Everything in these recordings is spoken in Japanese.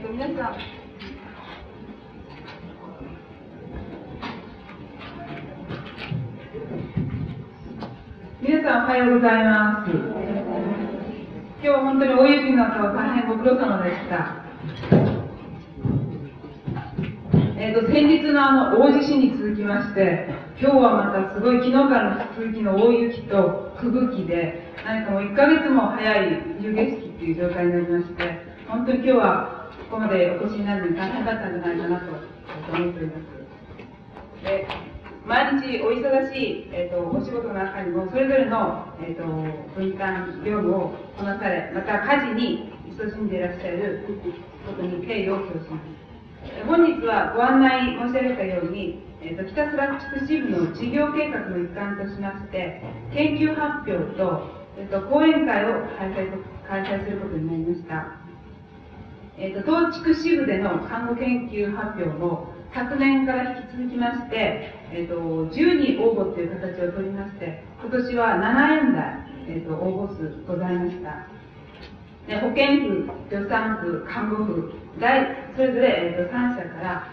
っ、と、皆さん、皆さんおはようございます。今日は本当に大雪の後、大変ご苦労様でした。えっ、ー、と、先日のあの、大地震に続きまして、今日はまたすごい昨日からの続きの大雪と吹雪で、何かもう1ヶ月も早い冬景色っていう状態になりまして、本当に今日はここまでお越しになるのに大変だったんじゃないかなと思っております。で毎日お忙しい、えーと、お仕事の中にもそれぞれの、えーと、分担業務をこなされまた家事に勤しんでいらっしゃることに敬意を表します本日はご案内申し上げたように、えーと、北スラック支部の事業計画の一環としまして研究発表と,、えー、と講演会を開催開催することになりましたえーと、当地区支部での看護研究発表も昨年から引き続きまして、えーと、10人応募という形を取りまして今年は7円台、えーと、応募数ございました。で保健婦助産婦看護婦それぞれ、えー、と3社から、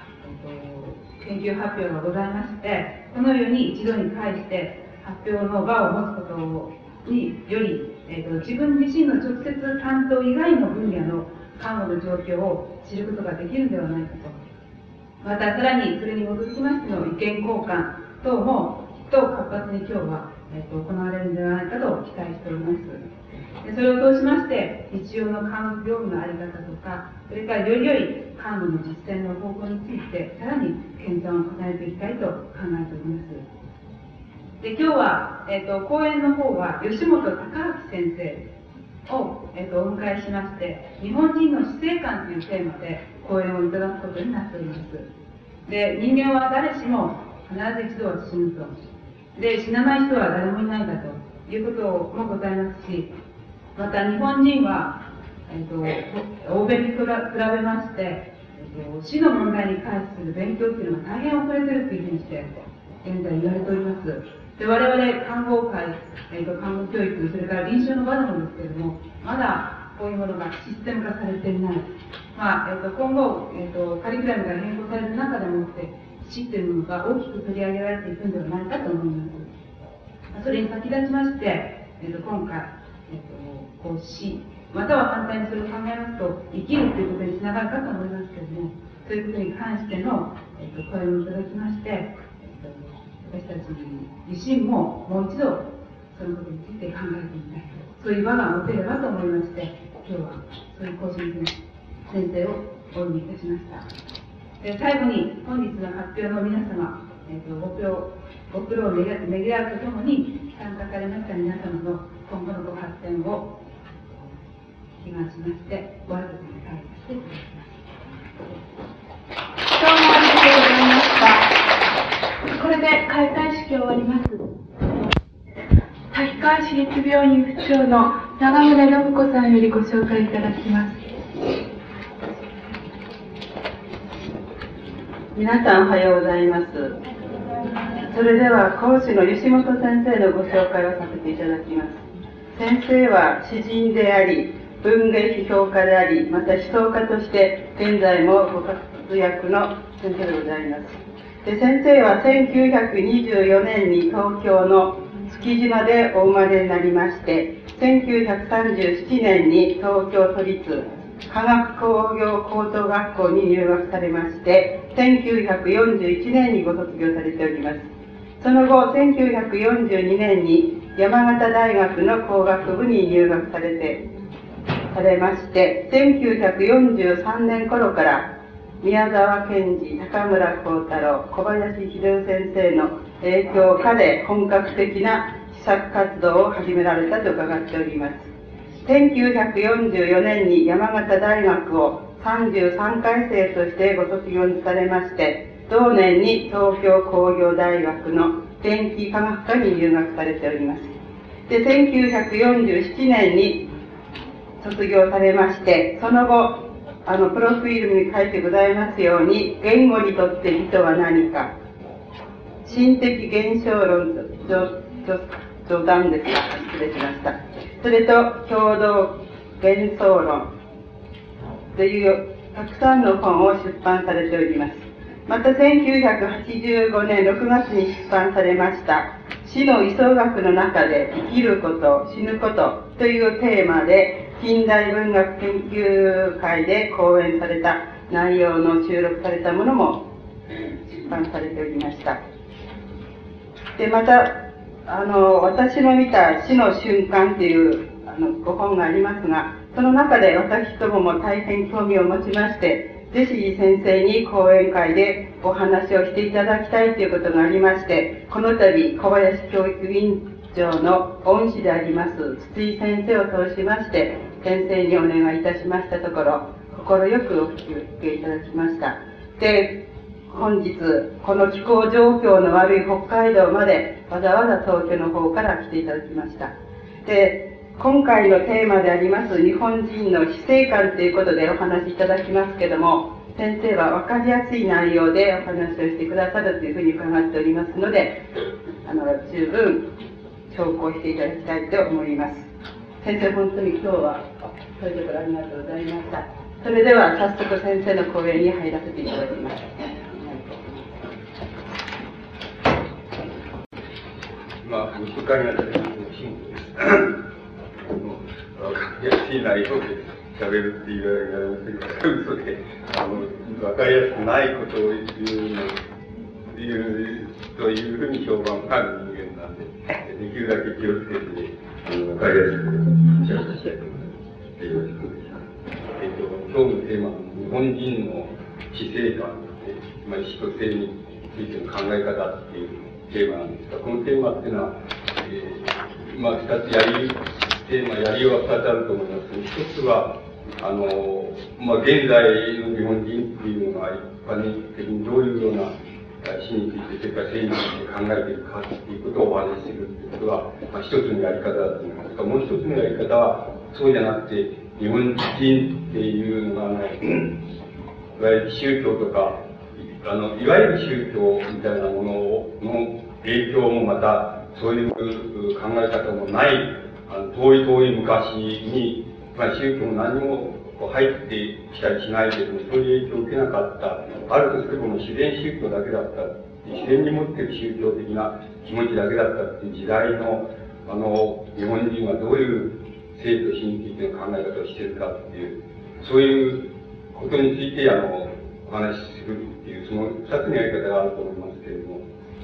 えー、と研究発表がございましてこのように一度に返して発表の場を持つことにより、えー、と自分自身の直接担当以外の分野の看護の状況を知ることができるのではないかと。また、さらにそれに基づきましての意見交換等もきっと活発に今日は、えー、と行われるのではないかと期待しております。でそれを通しまして、日常の看護業務の在り方とか、それからより良い看護の実践の方法について、さらに検討を重ねていきたいと考えております。で今日は、えーと、講演の方は吉本隆明先生を、えーと、お迎えしまして日本人の死生観というテーマで講演をいただくことになっております。で人間は誰しも必ず一度は死ぬと。で死なない人は誰もいないんだということもございますしまた日本人は、えーと、欧米に比べまして、えーと、死の問題に関する勉強というのは大変遅れているというふうにして現在言われております。で我々看護会、えーと、看護教育それから臨床の場なんですけれどもまだこういうものがシステム化されていない、まあえーと、今後、えーと、カリキュラムが変更される中でもって死っていうものが大きく取り上げられていくんではないかと思います。それに先立ちまして、えー、と今回、えー、とこう死または反対にそれを考えますと生きるということにつながるかと思いますけれどもそういうことに関しての、えー、と声をいただきまして私たち自身ももう一度そのことについて考えてみたいそういう場が持てればと思いまして今日はそういう講師先生をお呼びいたしました。で最後に本日の発表の皆様、えーと、ご苦労ご苦労をねぎらうとともに参加されました皆様の今後のご発展を祈願しましてご挨拶に返させていただきますどうもありがとうございましたこれで開会式終わります。滝川市立病院府長の長村信子さんよりご紹介いただきます。皆さんおはようございます。それでは講師の吉本先生のご紹介をさせていただきます。先生は詩人であり、文芸批評家であり、また思想家として現在もご活躍の先生でございます。で先生は1924年に東京の築島でお生まれになりまして1937年に東京都立科学工業高等学校に入学されまして1941年にご卒業されております。その後1942年に山形大学の工学部に入学されてされまして1943年頃から宮沢賢治、高村光太郎、小林秀夫先生の影響下で本格的な試作活動を始められたと伺っております。1944年に山形大学を33回生としてご卒業されまして、同年に東京工業大学の電気科学科に入学されております。で、1947年に卒業されまして、その後、あの、プロフィールに書いてございますように、言語にとって美とは何か、心的現象論と、冗談ですが、失礼しました。それと、共同幻想論という、たくさんの本を出版されております。また1985年6月に出版されました死の位相学の中で生きること死ぬことというテーマで近代文学研究会で講演された内容の収録されたものも出版されておりました。でまたあの私の見た死の瞬間というあのご本がありますがその中で私どもも大変興味を持ちましてジェシー先生に講演会でお話をしていただきたいということがありまして、この度、小林教育委員長の恩師であります、筒井先生を通しまして、先生にお願いいたしましたところ、快くお聞きいただきました。で、本日、この気候状況の悪い北海道まで、わざわざ東京の方から来ていただきました。で、今回のテーマであります日本人の死生観ということでお話しいただきますけども、先生は分かりやすい内容でお話をしてくださるというふうに伺っておりますので、あの、十分聴講していただきたいと思います。先生、本当に今日は、それぞれありがとうございました。それでは早速先生の講演に入らせていただきます。まあ、息子会がですね、やすい内容で喋るって言われましたけど、嘘で、あの、わかりやすくないことを言うの、言う、というふうに評判がある人間なんで、できるだけ気をつけて、あの、わかりやすく喋したいと思います。よろしくお願いします。えっと、今日のテーマ、日本人の死生観で、まあ、死と生についての考え方っていうテーマなんですが、このテーマっていうのは、えー、まあ、二つやりテーマ、やりようは二つあると思います。一つは、あの、まあ、現在の日本人っていうのが一般的にどういうような死について、それから生について考えているかっていうことをお話しするっていうことは、まあ、一つのやり方だと思いますが、もう一つのやり方は、そうじゃなくて、日本人っていうのが、あの、いわゆる宗教とか、あの、いわゆる宗教みたいなものの影響もまた、そういう考え方もないあの遠い遠い昔に、まあ、宗教も何も入ってきたりしないけども、そういう影響を受けなかった、あるとすればもう自然宗教だけだった、自然に持っている宗教的な気持ちだけだったっていう時代の、あの、日本人はどういう生と死についての考え方をしてるかっていう、そういうことについて、あの、お話しするっていう、その二つのやり方があると思いますけれども、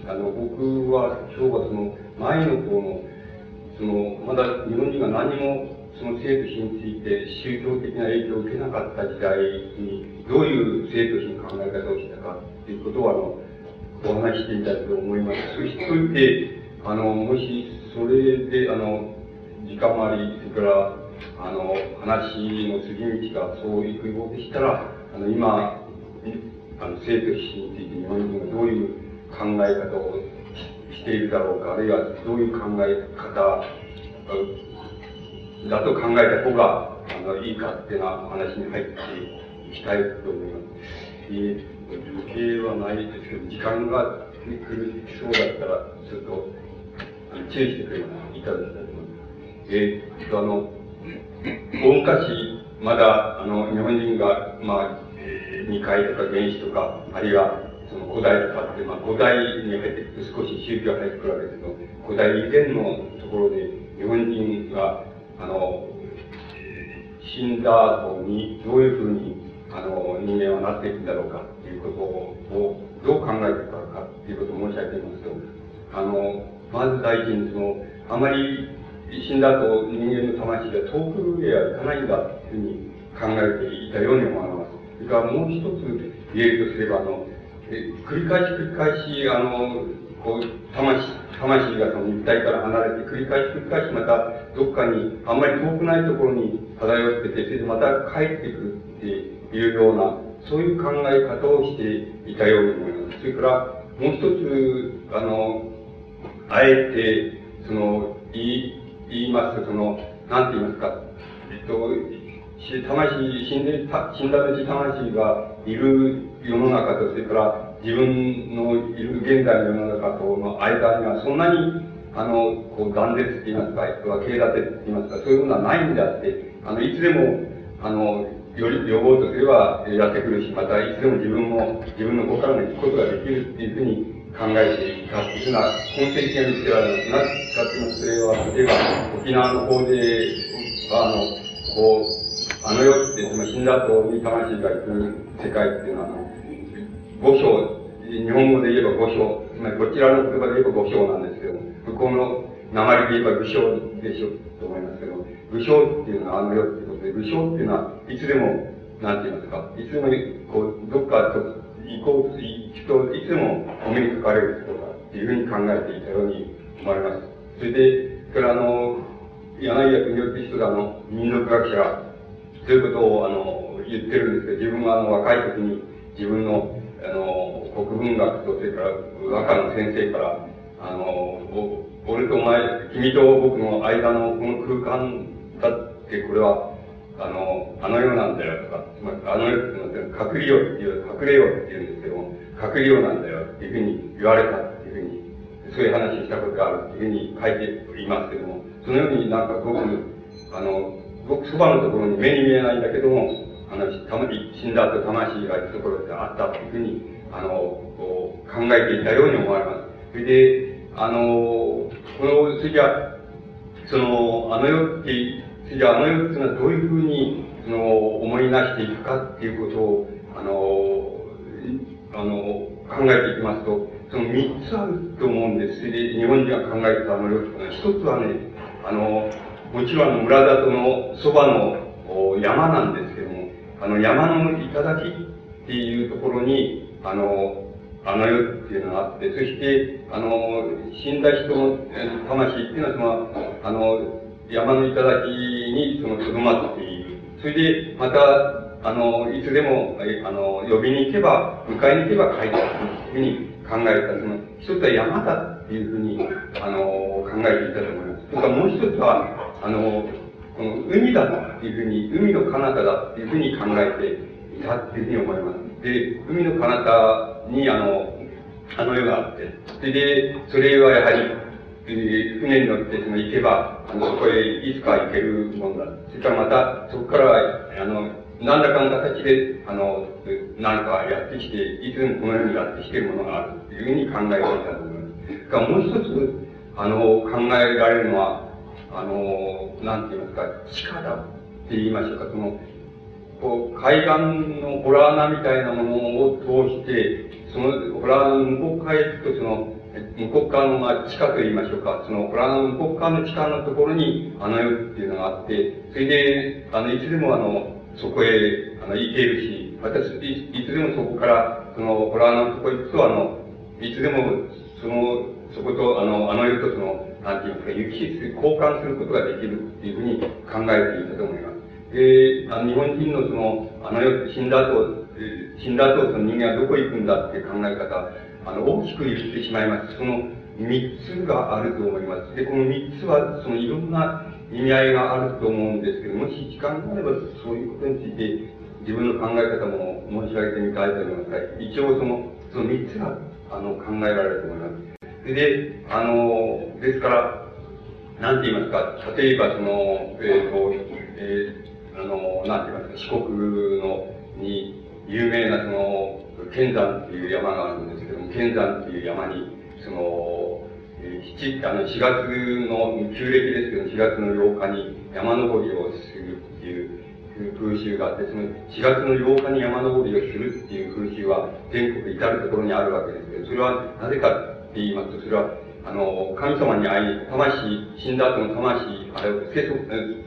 あの、僕は今日はその前の方のその、まだ日本人が何もその生と死について宗教的な影響を受けなかった時代に、どういう生と死の考え方をしたかっていうことを、あの、お話してみたいと思います。そしておい、あの、もし、それで、あの、時間もあり、それから、あの、話の次道がそういくようでしたら、あの、今、あの、生と死について日本人がどういう考え方をしているだろうか、あるいはどういう考え方だと考えた方があのいいかっていうような話に入っていきたいと思います。えー、時計はないですけど、時間が来るそうだったら、ちょっとあの注意してくれいただきたいと思います。えー、っと、あの、大昔、まだ、あの、日本人が、まあ、えー、二階とか原始とか、あるいは、その古代とかって、まあ、古代に入って少し宗教が入ってくるわけですけど、古代以前のところで、日本人が、あの、死んだ後に、どういうふうに、あの、人間はなっていくんだろうかっていうことを、どう考えていくかっていうことを申し上げていますと、あの、まず第一にその、あまり死んだ後人間の魂が遠くへは行かないんだっていうふうに考えていたように思われます。それからもう一つ言えるとすれば、あの、繰り返し繰り返し、あの、こう、魂、魂がその肉体から離れて、繰り返し繰り返しまた、どっかに、あんまり遠くないところに漂ってて、それでまた帰ってくるっていうような、そういう考え方をしていたように思います。それから、もう一つ、あの、あえて、その、言い、言いますと、その、なんて言いますか、えっと、魂、死んで、死んだ後魂がいる世の中と、それから自分のいる現在の世の中との間にはそんなに、あの、こう断絶って言いますか、分け隔てって言いますか、そういうものはないんであって、あの、いつでも、あの、より、呼ぼうとすればやってくるし、またいつでも自分も、自分の心からの行くことができるっていうふうに考えていたっていうふうな根底的な道ではなくなってます。それは、例えば、沖縄の方で、あの、こう、あの世って、その死んだ後に魂が行く世界っていうのは、五章、日本語で言えば五章、つまりこちらの言葉で言えば五章なんですけど、向こうの鉛で言えば武将でしょと思いますけど、武将っていうのはあの世ってことで、武将っていうのはいつでも、なんて言いますか、いつでも、こう、どっかと行こうと、行くと、いつでもお目にかかれるとか、っていうふうに考えていたように思われます。それで、それあの、柳家国夫って人があの、民族学者が、そういうことをあの、言ってるんですけど、自分はあの、若い時に自分の、あの、国文学と、それから和歌の先生から、あの、俺とお前、君と僕の間のこの空間だって、これは、あの、あの世なんだよとか、まり、あの世って、隠れよっていう、隠れよって言うんですけども、隠れようなんだよっていうふうに言われたっていうふうに、そういう話したことがあるっていうふうに書いていますけども、そのようになんか僕、あの、僕そばのところに目に見えないんだけども、あの、たまに死んだ後魂が行くところってあったっていうふうに、あの、こう考えていたように思われます。それで、あの、この、それじゃその、あの世って、それじゃあの世っていうのはどういうふうに、その、思いなしていくかっていうことを、あの、あの、考えていきますと、その三つあると思うんです。それで、日本人が考えてたあの世っていうのは、一つはね、あの、もちろん村里のそばの山なんです、あの山の頂っていうところに、あの、あの世っていうのがあって、そして、あの、死んだ人の魂っていうのは、その、あの、山の頂に、その、とどまっている。それで、また、あの、いつでも、あの、呼びに行けば、迎えに行けば帰ってくるというふうに考えた。その、一つは山だっていうふうに、あの、考えていたと思います。それからもう一つは、あの、この海だっていうふうに、海の彼方だっていうふうに考えていたっていうふうに思います。で、海の彼方にあの、あの世があって、それで、それはやはり、えー、船に乗ってその行けば、あの、そこへいつか行けるもんだ。それからまた、そこからは、あの、何らかの形で、あの、何かやってきて、いつもこの世にやってきているものがあるというふうに考えていたと思います。がもう一つ、あの、考えられるのは、あの、なんて言いますか、地下だって言いましょうか、その、こう、海岸のホラー穴みたいなものを通して、そのホラー穴の向こう側へ行くと、その、向こう側の、まあ、地下と言いましょうか、そのホラー穴の向こう側の地下のところに、あの世っていうのがあって、それで、あの、いつでもあの、そこへ、あの、行けるし、私、いいつでもそこから、その、ホラー穴のとこ行くと、あの、いつでも、その、そこと、あの、あの世とその、なんていうんですか、行き来交換することができるっていうふうに考えていたと思います。で、あの日本人のその、あの世、死んだ後、死んだ後、その人間はどこ行くんだっていう考え方、あの、大きく言ってしまいます。その三つがあると思います。で、この三つは、そのいろんな意味合いがあると思うんですけど、もし時間があれば、そういうことについて、自分の考え方も申し上げてみたいと思います、一応その、その三つが、あの、考えられると思います。で、あの、ですから、なんて言いますか、例えばその、えっ、ー、と、えーあの、なんて言いますか、四国の、に、有名なその、剣山っていう山があるんですけども、剣山っていう山に、その、七、あの、4月の、旧暦ですけど、4月の8日に山登りをするっていう風習があって、その4月の8日に山登りをするっていう風習は全国至るところにあるわけですけど、それはなぜかって言いますと、それはあの、神様に会い、魂、死んだ後の魂、あれを、聖祖、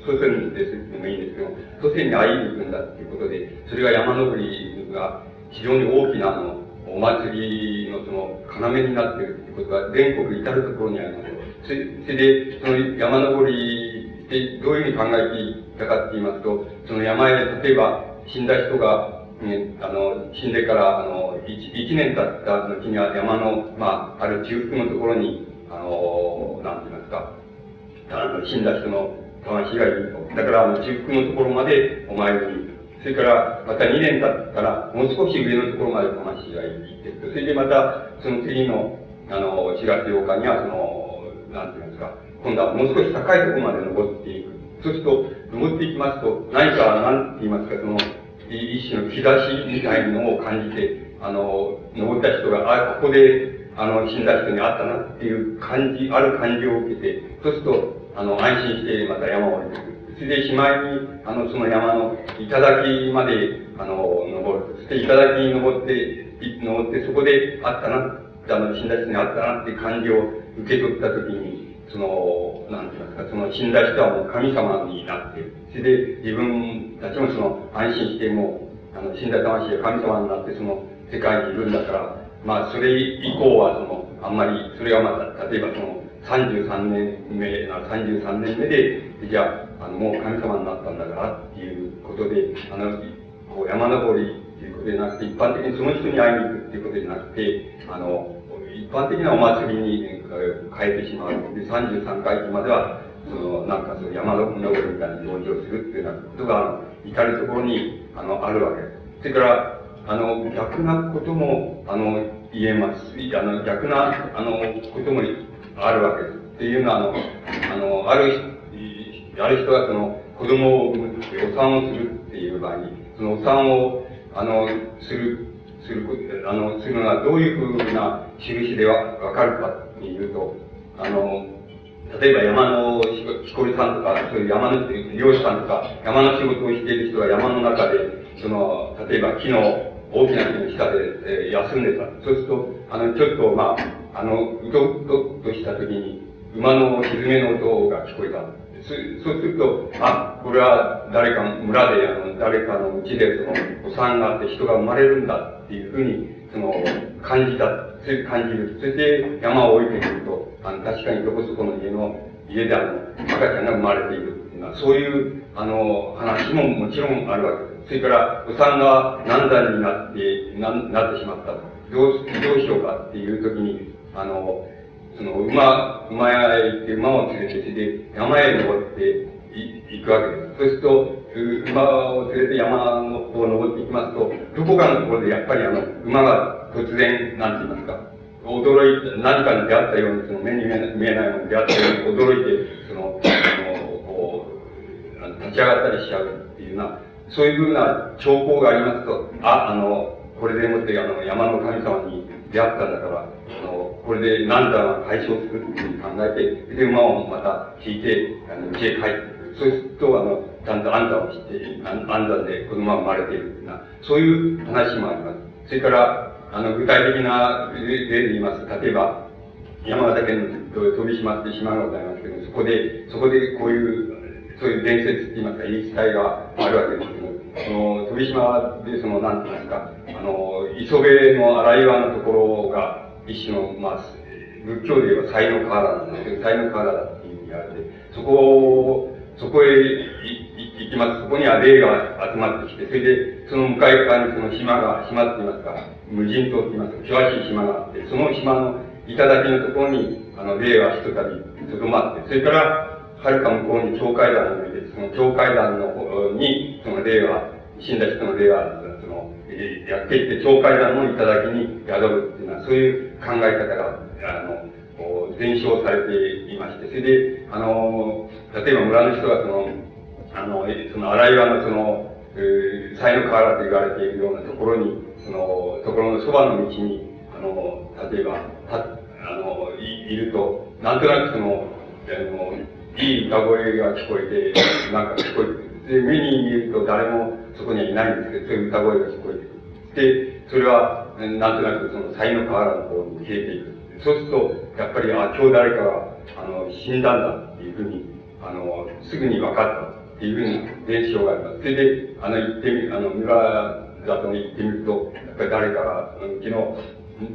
祖先ですってもいいんですけど、祖先に会いに行くんだっていうことで、それが山登りが非常に大きなあの、お祭りのその、要になっているっていうことが全国至るところにあります。それそれで、その山登りってどういうふうに考えていたかって言いますと、その山へ、例えば死んだ人が、ね、あの、死んでから、あの、一、年経った後には山の、まあ、ある中腹のところに、あの、なんて言いますか、あの、死んだ人の魂がいると。だから、あの、中腹のところまでお参りにそれから、また2年経ったら、もう少し上のところまで魂が行って、それでまた、その次の、あの、4月8日には、その、なんて言いますか、今度はもう少し高いところまで登っていく。そうすると、登っていきますと、何か、なんて言いますか、その、一種の兆しみたいなのを感じて、あの、登った人が、あ、ここで、あの、死んだ人に会ったなっていう感じ、ある感じを受けて、そうすると、あの、安心してまた山を降りてくる。それで、しまいに、あの、その山の頂まで、あの、登る。そして、頂に登って、登って、そこで会ったな、あの、死んだ人に会ったなっていう感じを受け取ったときに、その、なんて言いますか、その死んだ人はもう神様になって、それで自分たちもその安心してもう、あの、死んだ魂が神様になってその世界にいるんだから、まあ、それ以降はその、あんまり、それがまた、例えばその、33年目、33年目で、じゃあ、あの、もう神様になったんだからっていうことで、あの、こう山登りっていうことでなくて、一般的にその人に会いに行くっていうことじゃなくて、あの、一般的なお祭りに変えてしまう。で、33回忌までは、その、なんかその山の登りみたいな行事をするっていうようなことが、至るところに、あの、あるわけです。それから、あの、逆なことも、あの、言えます。あの、逆な、あの、こともあるわけです。っていうのは、あの、あの、ある、ある人がその、子供を産むってお産をするっていう場合に、そのお産を、あの、する、する、あの、するのはどういうふうな印でわわかるかっていうと、あの、例えば山の木こりさんとか、そういう山の、漁師さんとか、山の仕事をしている人が山の中で、その、例えば木の、大きな木の下で、えー、休んでた。そうすると、あの、ちょっと、まあ、あの、うとうととした時に、馬の蹄めの音が聞こえた。そうすると、あ、これは誰か村で、あの、誰かのうちで、その、お産があって人が生まれるんだっていうふうに、その、感じた、そういう感じる。そして山を降りてくると、あの、確かにどこそこの家の、家であの、赤ちゃんが生まれているっていうのは、そういう、あの、話ももちろんあるわけです。それから、お産が難産になって、な、なってしまったと。どう、どうしようかっていう時に、あの、その、馬、馬屋へ行って馬を連れて、で、山へ登ってい行くわけです。そうすると、馬を連れて山の方を登っていきますと、どこかのところでやっぱりあの、馬が突然、なんて言いますか、驚い、何かに出会ったように、その目に見えないものに出会ったように驚いて、その、の、こう、立ち上がったりしちゃうっていうような、そういうふうな兆候がありますと、あ、あの、これでもって、あの、山の神様に出会ったんだから、あの、これで何だ解消するっていうふうに考えて、で、馬をまた引いて、あの、家へ帰ってくる。そうすると、あの、ちゃんと安産をして、安産で子供が生まれているっていうな、そういう話もあります。それから、あの、具体的な例で言いますと、例えば、山形県の飛島って島がございますけど、そこで、そこでこういうそういう伝説って言いますか、言い伝えがあるわけですけど、その、鳥島でその、なんて言いますか、あの、磯部の荒岩のところが、一種の、まあ、仏教で言えば才の河原なんですけど、才の河原だっていうふうに言われて、そこを、そこへ行きます。そこには霊が集まってきて、それで、その向かい側にその島が、島って言いますか、無人島って言いますか、険しい島があって、その島の頂のところに、あの、霊はひとたびとどまって、それから、はるか向こうに境界団がいて、その境界団の方に、その霊は、死んだ人の霊は、その、やっていって、境界団の頂に宿るっていうのは、そういう考え方が、あの、伝承されていまして、それで、あの、例えば村の人がその、あの、その荒岩のその、えー、才の河原と言われているようなところに、その、ところのそばの道に、あの、例えば、た、あの、いいると、なんとなくその、あの、いい歌声が聞こえて、なんか聞こえてで、目に見ると誰もそこにはいないんですけど、そういう歌声が聞こえてくる。で、それは、なんとなくその才の河原の方に消えていく。そうすると、やっぱり、あ、今日誰かが、あの、死んだんだっていうふうに、あの、すぐに分かったっていうふうに伝承があります。それで、あの、行ってみ、あの、村里に行ってみると、やっぱり誰かが、昨日、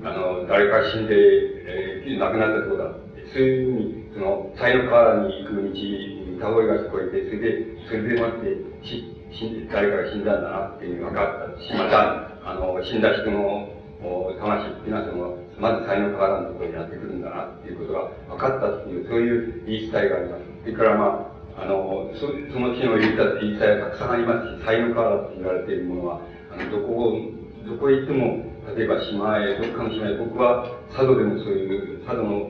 あの、誰か死んで、えー、亡くなったそうだ。そういうふうに、その、才の河原に行く道に歌声が聞こえて、それで、それでもって、し、し、誰かが死んだんだなっていうのが分かったし、また、あの、死んだ人の、魂っていうのはその、まず才の河原のところにやってくるんだなっていうことが分かったっていう、そういう言い伝えがあります。それからまあ、あの、そその日の言い伝えがたくさんありますし、才の河原って言われているものは、あの、どこを、どこへ行っても、例えば島へ、どっかの島へ、僕は佐渡でもそういう、佐渡の、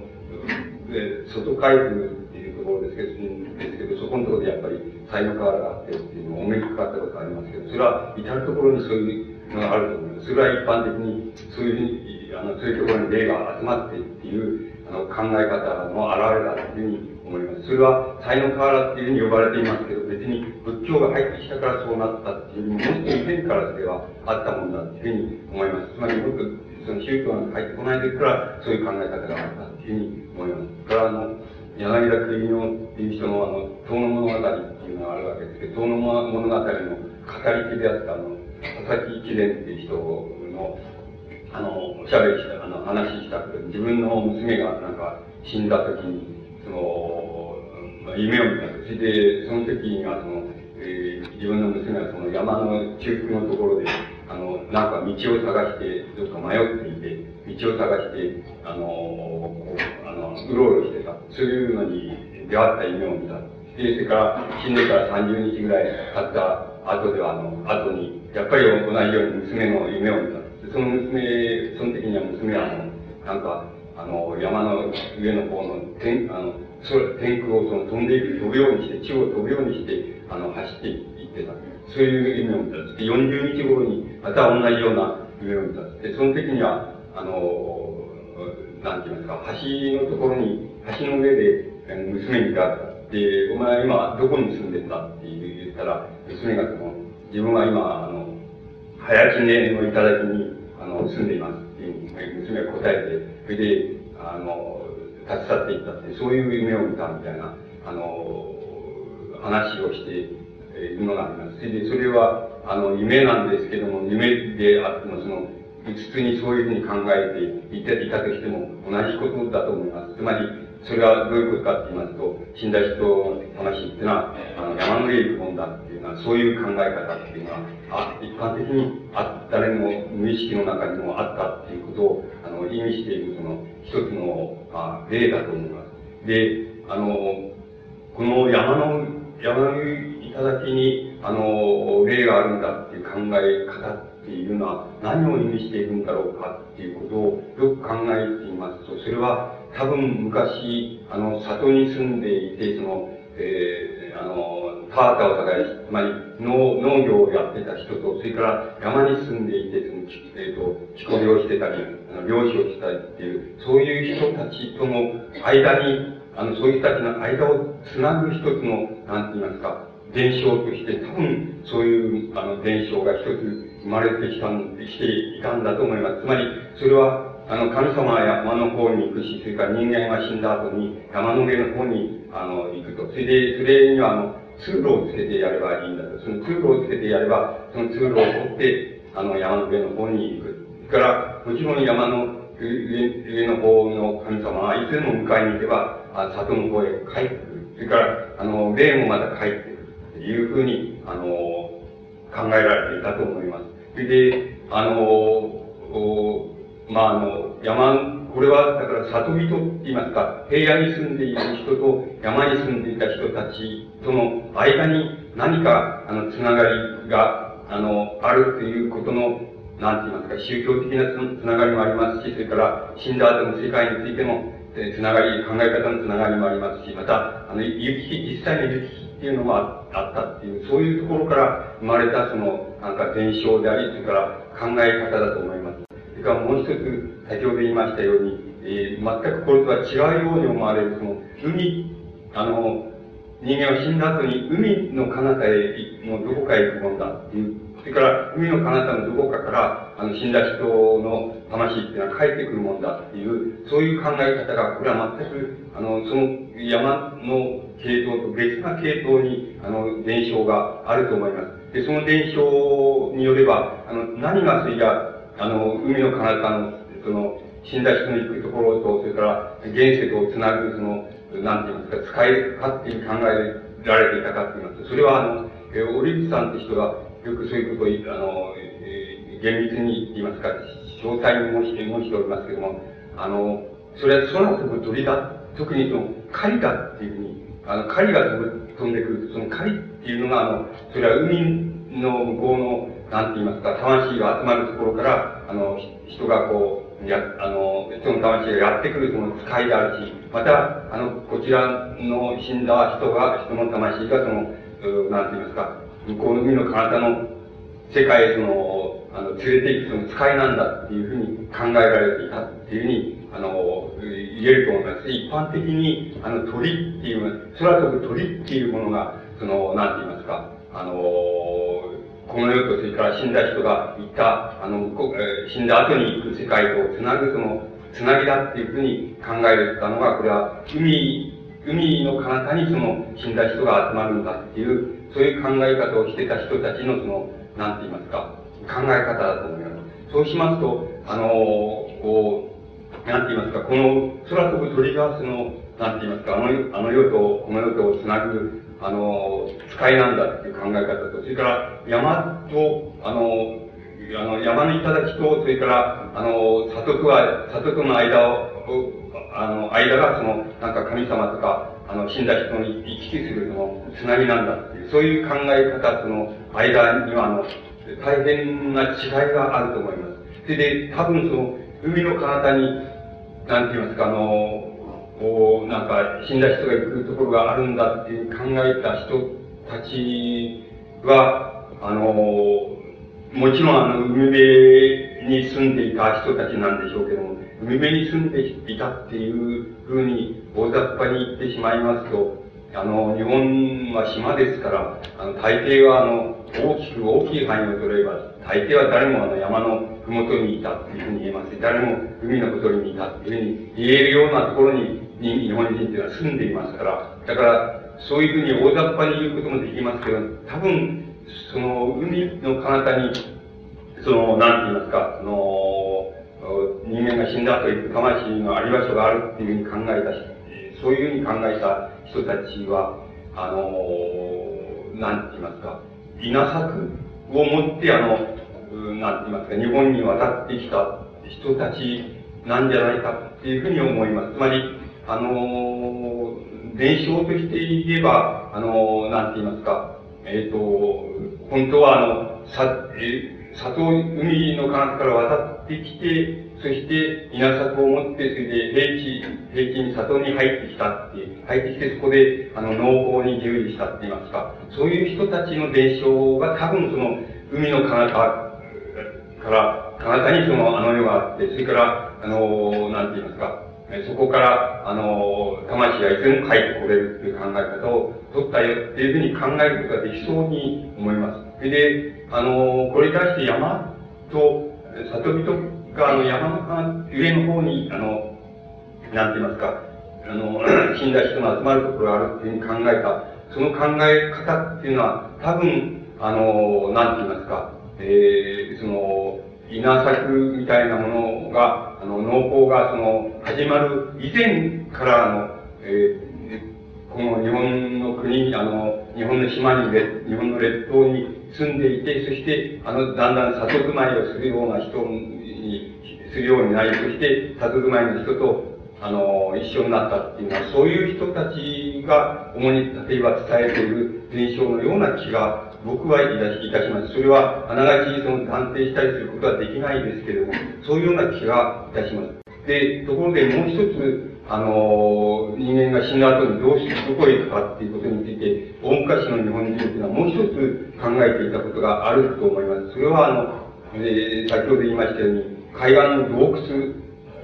で、外海部っていうところですけど、ですけど、そこのところでやっぱり、才能河原があってっていうのをお目にかかったことがありますけど、それは至るところにそういうのがあると思います。それは一般的に、そういうふうに、あの、そういうところに霊が集まってっていう、あの、考え方の表れだというふうに思います。それは、才能河原っていうふうに呼ばれていますけど、別に仏教が入ってきたからそうなったっていうよりも、もっと以前からではあったもんだっていうふうに思います。つまり、もっと、その宗教が入ってこない時から、そういう考え方があったっていうふうに思います。それは、あの、柳田国のっていう人のあの、遠野物語っていうのがあるわけですけど、遠野物語の語り手であったあの、佐々木貴殿っていう人の、あの、おしゃべりした、あの、話したくて、自分の娘がなんか死んだ時に、その、まあ、夢を見た。それで、その時にはその、えー、自分の娘がその山の中腹のところで、あの、なんか道を探して、どっか迷っていて、道を探して、あの、あの、うろうろしてた。そういうのに出会った夢を見た。で、それから死んでから30日ぐらい経った後では、あの、後に、やっぱり同じように娘の夢を見た。その娘、その時には娘は、あの、なんか、あの、山の上の方の天、あの、天空をその飛んでいく、飛ぶようにして、地を飛ぶようにして、あの、走っていってた。そういう夢を見た。で、40日頃に、また同じような夢を見た。で、その時には、あの、なんて言いますか、橋のところに、橋の上で娘にが。で、お前今どこに住んでんだって言ったら、娘がその、自分は今、あの、早知根の頂に、あの、住んでいますって娘が答えて、それで、あの、立ち去っていったって、そういう夢を見たみたいな、あの、話をしているのがあります。それで、それは、あの、夢なんですけども、夢であっても、その、普通にそういうふうに考えていたいたとしても同じことだと思います。つまり、それはどういうことかって言いますと、死んだ人の魂っていうのは、あの、山の上に行くもんだっていうのは、そういう考え方っていうのは、あ、一般的にあ、誰も無意識の中にもあったっていうことを、あの、意味している、その、一つの、あ、例だと思います。で、あの、この山の、山の頂に、あの、例があるんだっていう考え方っていうのは何を意味しているんだろうかっていうことをよく考えていますと、それは多分昔、あの、里に住んでいて、その、えー、あの、田畑を耕し、つまり農農業をやってた人と、それから山に住んでいて、その、えっ、ー、と、木こりをしてたり、あの漁師をしたりっていう、そういう人たちとの間に、あの、そういう人たちの間をつなぐ一つの、なんて言いますか、伝承として、多分、そういう、あの、伝承が一つ生まれてきたん、していたんだと思います。つまり、それは、あの、神様は山の方に行くし、それから人間が死んだ後に山の上の方に、あの、行くと。それで、それには、あの、通路をつけてやればいいんだと。その通路をつけてやれば、その通路を取って、あの、山の上の方に行く。それから、もちろん山の上上の方の神様はいつでも迎えに行けば、あ里の方へ帰ってくる。それから、あの、霊もまた帰ってくる。というふうに、あの、考えられていたと思います。それで、あの、まあ、あの、山、これは、だから里人って言いますか、平野に住んでいる人と山に住んでいた人たちとの間に何か、あの、つながりが、あの、あるということの、なんて言いますか、宗教的なつながりもありますし、それから死んだ後の世界についての、えつながり、考え方のつながりもありますし、また、あの、行き来、実際の行き来っていうのもあったっていう、そういうところから生まれたその、なんか伝承であり、それから考え方だと思います。それからもう一つ、先ほど言いましたように、えー、全くこれとは違うように思われる、その、海、あの、人間は死んだ後に海の彼方へ、のどこかへ行くもんだっていう、それから海の彼方のどこかから、あの、死んだ人の魂っていうのは帰ってくるもんだっていう、そういう考え方が、これは全く、あの、その山の系統と別な系統に、あの、伝承があると思います。で、その伝承によれば、あの、何がそれが、あの、海の彼方の、その、死んだ人の行くところと、それから、現世とつなぐ、その、なんて言いますか、使えるかっていう考えられていたかって言いますと、それは、あの、えオリーブさんって人が、よくそういうことを、あの、えー、厳密に言いますか、詳細に申して、申しておりますけども、あの、それは空飛ぶ鳥だ、特にその、狩りだっていうふうに、あの、狩りが飛ぶんでくる、その狩りっていうのが、あの、それは海の向こうの、なんて言いますか、魂が集まるところから、あの、人がこう、や、あの、人の魂がやってくるその使いであるし、また、あの、こちらの死んだ人が、人の魂がその、なんて言いますか、向こうの海の彼方の世界へその、あの、連れて行くその使いなんだっていうふうに考えられていたっていうふうに、あの、言えると思います。一般的に、あの、鳥っていう、空飛ぶ鳥っていうものが、その、なんて言いますか、あの、この世とそれから死んだ人が行った、あの、死んだ後に行く世界とつなぐその、つなぎだっていうふうに考えたのが、これは、海、海の彼方にその死んだ人が集まるんだっていう、そういう考え方をしてた人たちのその、なんて言いますか、考え方だと思います。そうしますと、あの、こう、なんて言いますか、この空飛ぶ鳥がその、なんて言いますか、あの、あの世とこの世とをつなぐ、あの、使いなんだっていう考え方と、それから山と、あの、あの、山の頂と、それから、あの、里とは、里との間を、あの、間がその、なんか神様とか、あの、死んだ人に行き来するその、つなぎなんだっていう、そういう考え方との間には、あの、大変な違いがあると思います。それで、多分その、海の彼方に、なんて言いますか、あの、こう、なんか、死んだ人が行くところがあるんだっていう考えた人たちは、あの、もちろんあの、海辺に住んでいた人たちなんでしょうけども、海辺に住んでいたっていうふうに大雑把に言ってしまいますと、あの、日本は島ですから、あの、大抵はあの、大きく大きい範囲を取れば、大抵は誰もあの山のふもとにいたっていうふうに言えます誰も海のほとりにいたっていうふうに言えるようなところに日本人っていうのは住んでいますから、だから、そういうふうに大雑把に言うこともできますけど、多分、その海の彼方に、その、なんて言いますか、その、人間が死んだという魂のあり場所があるっていうふうに考えたし、そういうふうに考えた人たちは、あの、なんて言いますか、稲作をもって、あの、なんて言いますか、日本に渡ってきた人たちなんじゃないかっていうふうに思います。つまり、あの、伝承として言えば、あの、なんて言いますか、えっ、ー、と、本当はあの、さ、え里、海の彼方から渡ってきて、そして稲作を持って、それで平地、平地に里に入ってきたって、入ってきてそこで、あの、農法に従事したって言いますか、そういう人たちの伝承が多分その、海の彼方から、彼方にその、あの世があって、それから、あの、なんて言いますか、そこから、あの、魂はいつでも帰ってこれるっていう考え方を取ったよっていうふうに考えることができそうに思います。それで、あの、これに対して山と、里人が、あの、山の上の方に、あの、なんて言いますか、あの、死んだ人の集まるところがあるっていうふうに考えた、その考え方っていうのは、多分、あの、なんて言いますか、えー、その、稲作みたいなものが、あの、農耕がその、始まる以前からの、えー、この日本の国、あの、日本の島に、日本の列島に住んでいて、そして、あの、だんだん里住まいをするような人に、するようになり、そして、里住まいの人と、あの、一緒になったっていうのは、そういう人たちが、主に、例えば伝えている伝承のような気が僕はいたしいたします。それは、あながちその断定したりすることはできないですけれども、そういうような気がいたします。で、ところでもう一つ、あの、人間が死んだ後にどうしてどこへ行くかっていうことについて、大昔の日本人というのはもう一つ考えていたことがあると思います。それは、あの、えー、先ほど言いましたように、海岸の洞窟、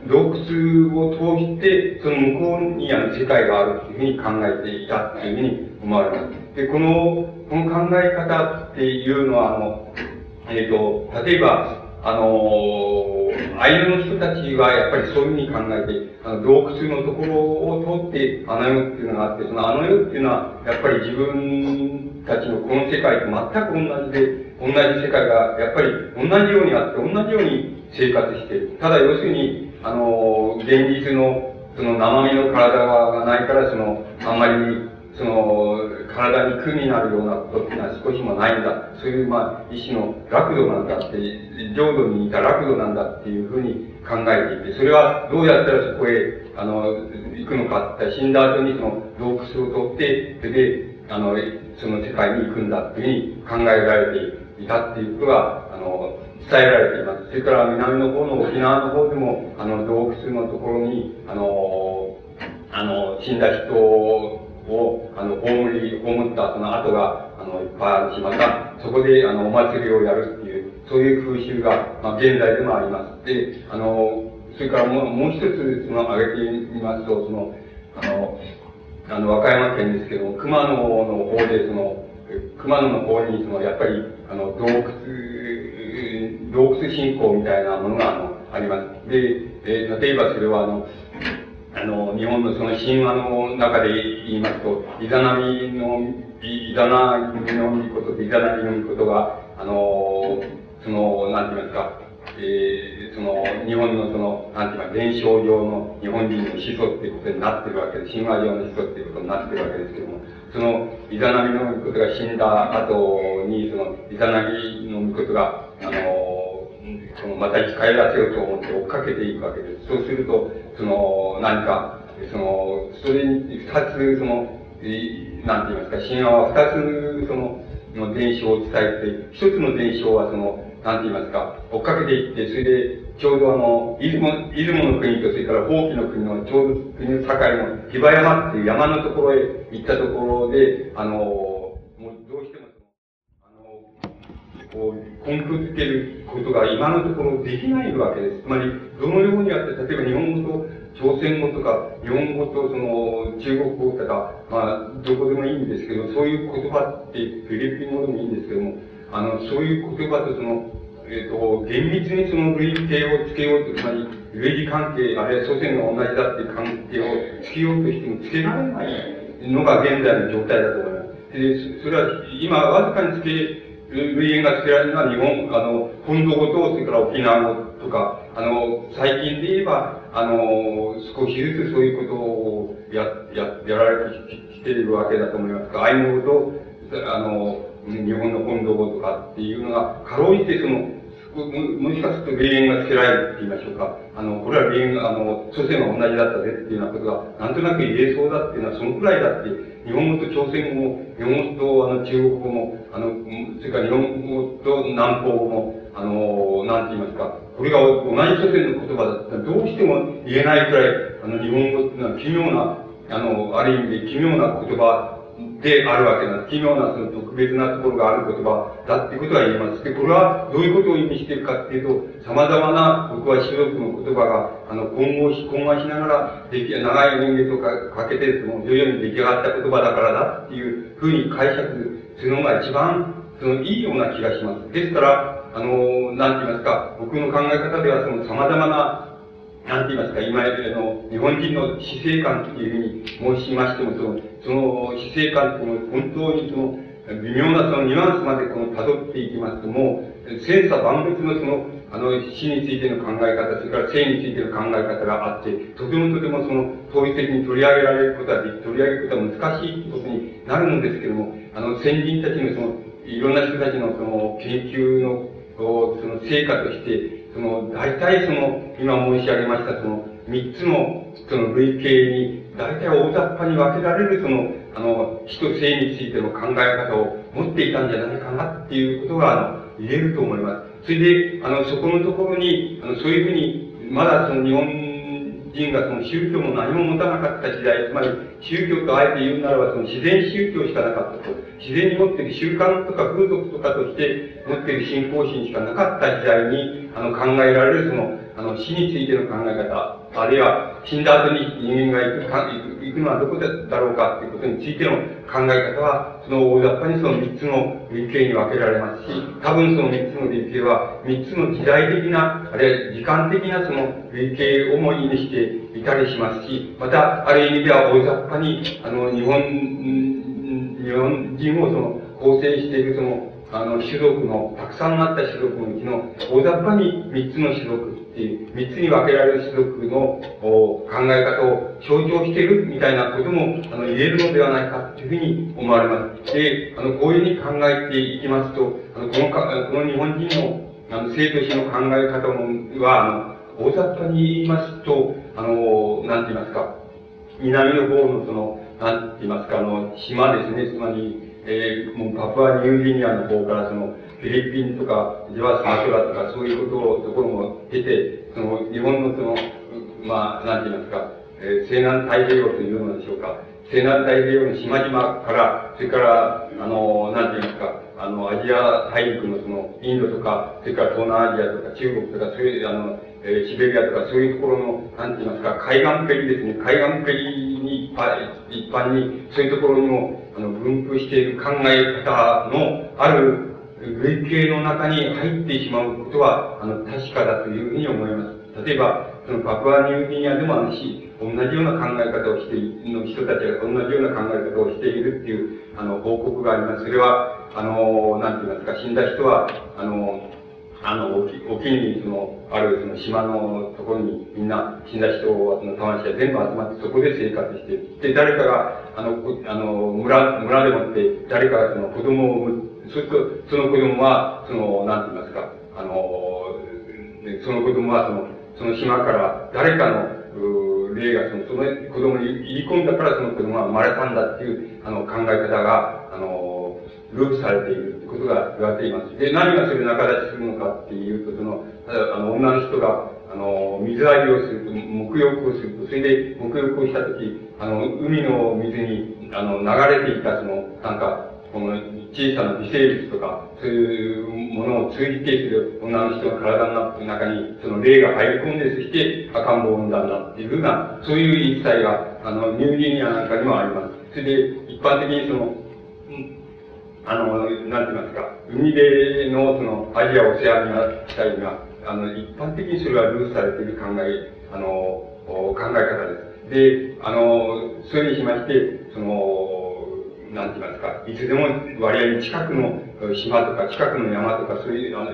洞窟を通して、その向こうにあの世界があるというふうに考えていたというふうに思われます。で、この、この考え方っていうのは、あの、えっ、ー、と、例えば、あの、アイヌの人たちはやっぱりそういうふうに考えて、あの洞窟のところを通ってあの世っていうのがあって、そのあの世っていうのは、やっぱり自分たちのこの世界と全く同じで、同じ世界がやっぱり同じようにあって、同じように生活している。ただ要するに、あの、現実の、その生身の体がないから、その、あんまり、その、体に苦になるようなことっていうのは少しもないんだ。そういう、まあ、一種の楽土なんだって、浄土にいた楽土なんだっていうふうに考えていて、それはどうやったらそこへ、あの、行くのかって、死んだ後にその洞窟を通って、それで、あの、その世界に行くんだっていうふうに考えられていたっていうことが、あの、伝えられています。それから南の方の沖縄の方でも、あの、洞窟のところに、あの、あの、死んだ人を、あの、葬り、葬ったその後が、あの、いっぱいあるし、また、そこで、あの、お祭りをやるっていう、そういう風習が、まあ、現在でもあります。で、あの、それからもう、もう一つ、その、挙げてみますと、その、あの、あの、和歌山県ですけども、熊野の方で、その、熊野の方に、その、やっぱり、あの、洞窟、洞窟信仰みたいなものが、あの、あります。で、えー、例えばそれは、あの、あの、日本のその神話の中で言いますと、イザナミの、イザナミのみことイザナミのみことが、あの、その、なんて言いますか、えー、その、日本のその、なんて言いますか、伝承上の日本人の始祖っていうことになってるわけで。神話上の始祖っていうことになってるわけですけども、その、イザナミのみことが死んだ後に、その、イザナミのみことが、あの、その、また生き返らせようと思って追っかけていくわけです。そうすると、その、何か、その、それに二つ、その、なんて言いますか、神話は二つ、その、の伝承を伝えて、一つの伝承はその、なんて言いますか、追っかけていって、それで、ちょうどあの、出雲、出雲の国と、それから宝器の国の、ちょうど国の境の、比婆山っていう山のところへ行ったところで、あの、もうどうしても、あの、こう、根拠づけることが今のところできないわけです。つまり、どのようにやって、例えば日本語と朝鮮語とか、日本語とその、中国語とか、まあ、どこでもいいんですけど、そういう言葉って、フィリピン語でもいいんですけども、あの、そういう言葉とその、えっ、ー、と、厳密にその類型をつけようと、つまり、類似関係、あるいは祖先が同じだっていう関係をつけようとしてもつけられないのが現在の状態だと思います。で、それは今わずかにつけ、類縁がつけられるのは日本、あの、本土語と、それから沖縄語とか、あの、最近で言えば、あの、少しずつそういうことをや、や、やられてきているわけだと思いますが、アイヌ語と、あの、日本の本土語とかっていうのが、かろうじてその、もしかすると霊園がつけられるって言いましょうか。あの、これは霊園、あの、祖先が同じだったぜっていうようなことが、なんとなく言えそうだっていうのは、そのくらいだって、日本語と朝鮮語も、日本語とあの中国語も、あの、それから日本語と南方語も、あの、なんて言いますか、これが同じ祖先の言葉だったら、どうしても言えないくらい、あの、日本語っていうのは奇妙な、あの、ある意味で奇妙な言葉であるわけなんです。奇妙なその特別なところがある言葉だってことが言えます。で、これはどういうことを意味しているかっていうと、様々な僕は種族の言葉が、あの、混合し、混和しながら、でき、長い年月とかかけて、その、徐々に出来上がった言葉だからだっていうふうに解釈するのが一番、その、いいような気がします。ですから、あの、なんて言いますか、僕の考え方では、その、様々ななんて言いますか、今、あの、日本人の死生観っていうふうに申しましても、その、その死生観っていうの本当にその、微妙なそのニュアンスまでこの辿っていきますと、もう、千差万別のその、あの、死についての考え方、それから生についての考え方があって、とてもとてもその、統一的に取り上げられることは、取り上げることは難しいことになるんですけども、あの、先人たちのその、いろんな人たちのその、研究の、その成果として、その、大体その、今申し上げました、その、三つの、その類型に、大体大雑把に分けられる、その、あの、死と生についての考え方を持っていたんじゃないかなっていうことが、あの、言えると思います。それで、あの、そこのところに、あの、そういうふうに、まだその日本人がその宗教も何も持たなかった時代、つまり宗教とあえて言うならばその自然宗教しかなかったと。自然に持っている習慣とか風俗とかとして持っている信仰心しかなかった時代に、あの考えられるその、あの死についての考え方、あるいは死んだ後に人間が行くか行くのはどこだろうかっていうことについての考え方は、その大雑把にその三つの類型に分けられますし、多分その三つの類型は、三つの時代的な、あるいは時間的なその類型をも意味していたりしますし、また、ある意味では大雑把に、あの、日本、日本人をその、構成しているその、あの、種族の、たくさんあった種族のうちの、大雑把に三つの種族っていう、三つに分けられる種族の考え方を象徴しているみたいなことも、あの、言えるのではないかというふうに思われます。で、あの、こういうふうに考えていきますと、あの、このか、この日本人の、あの、生と死の考え方も、は、あの、大雑把に言いますと、あの、なんて言いますか、南の方のその、なんて言いますか、あの、島ですね、つまり、えー、もうパプアニューギニアの方からその、フィリピンとか、ジワスマトラとか、そういうことを、ところも経て、その、日本のその、まあ、なんて言いますか、えー、西南太平洋というのでしょうか。西南太平洋の島々から、それから、あの、なんて言いますか、あの、アジア大陸のその、インドとか、それから東南アジアとか中国とか、そういう、あの、えー、シベリアとかそういうところの、なんて言いますか、海岸ペリですね、海岸ペリに一般に、そういうところにも、あの、分布している考え方のある類型の中に入ってしまうことは、あの、確かだというふうに思います。例えば、そのパプアニューギニアでもあるし、同じような考え方をしている、の人たちが同じような考え方をしているっていう、あの、報告があります。それは、あの、なんて言いますか、死んだ人は、あの、あの、沖沖に、その、ある、その島のところに、みんな、死んだ人は、その魂が全部集まって、そこで生活して、で、誰かが、あの、あの、村、村でもって、誰かがその子供をそうすると、その子供は、その、なんて言いますか、あの、その子供は、その、その島から誰かの、う霊がその、その子供に入り込んだからその子供は生まれたんだっていう、あの、考え方が、あの、ループされているってことが言われています。で、何がそれ仲立ちするのかっていうと、その、あの、女の人が、あの、水浴びをすると、沐浴をすると、それで沐浴をしたとき、あの、海の水に、あの、流れていた、その、なんか、この小さな微生物とか、そういうものを通じてする女の人の体の中に、その霊が入り込んで、そして赤ん坊を産んだんだっていうふうな、そういう言い伝えが、あの、ニューギニアなんかにもあります。それで、一般的にその、あの、なんて言いますか、海辺のその、アジア、オセアニア地帯が、あの、一般的にそれはルースされている考え、あの、考え方です。で、あの、それにしまして、その、なんて言いますか、いつでも割合に近くの島とか、近くの山とか、そういう、あの、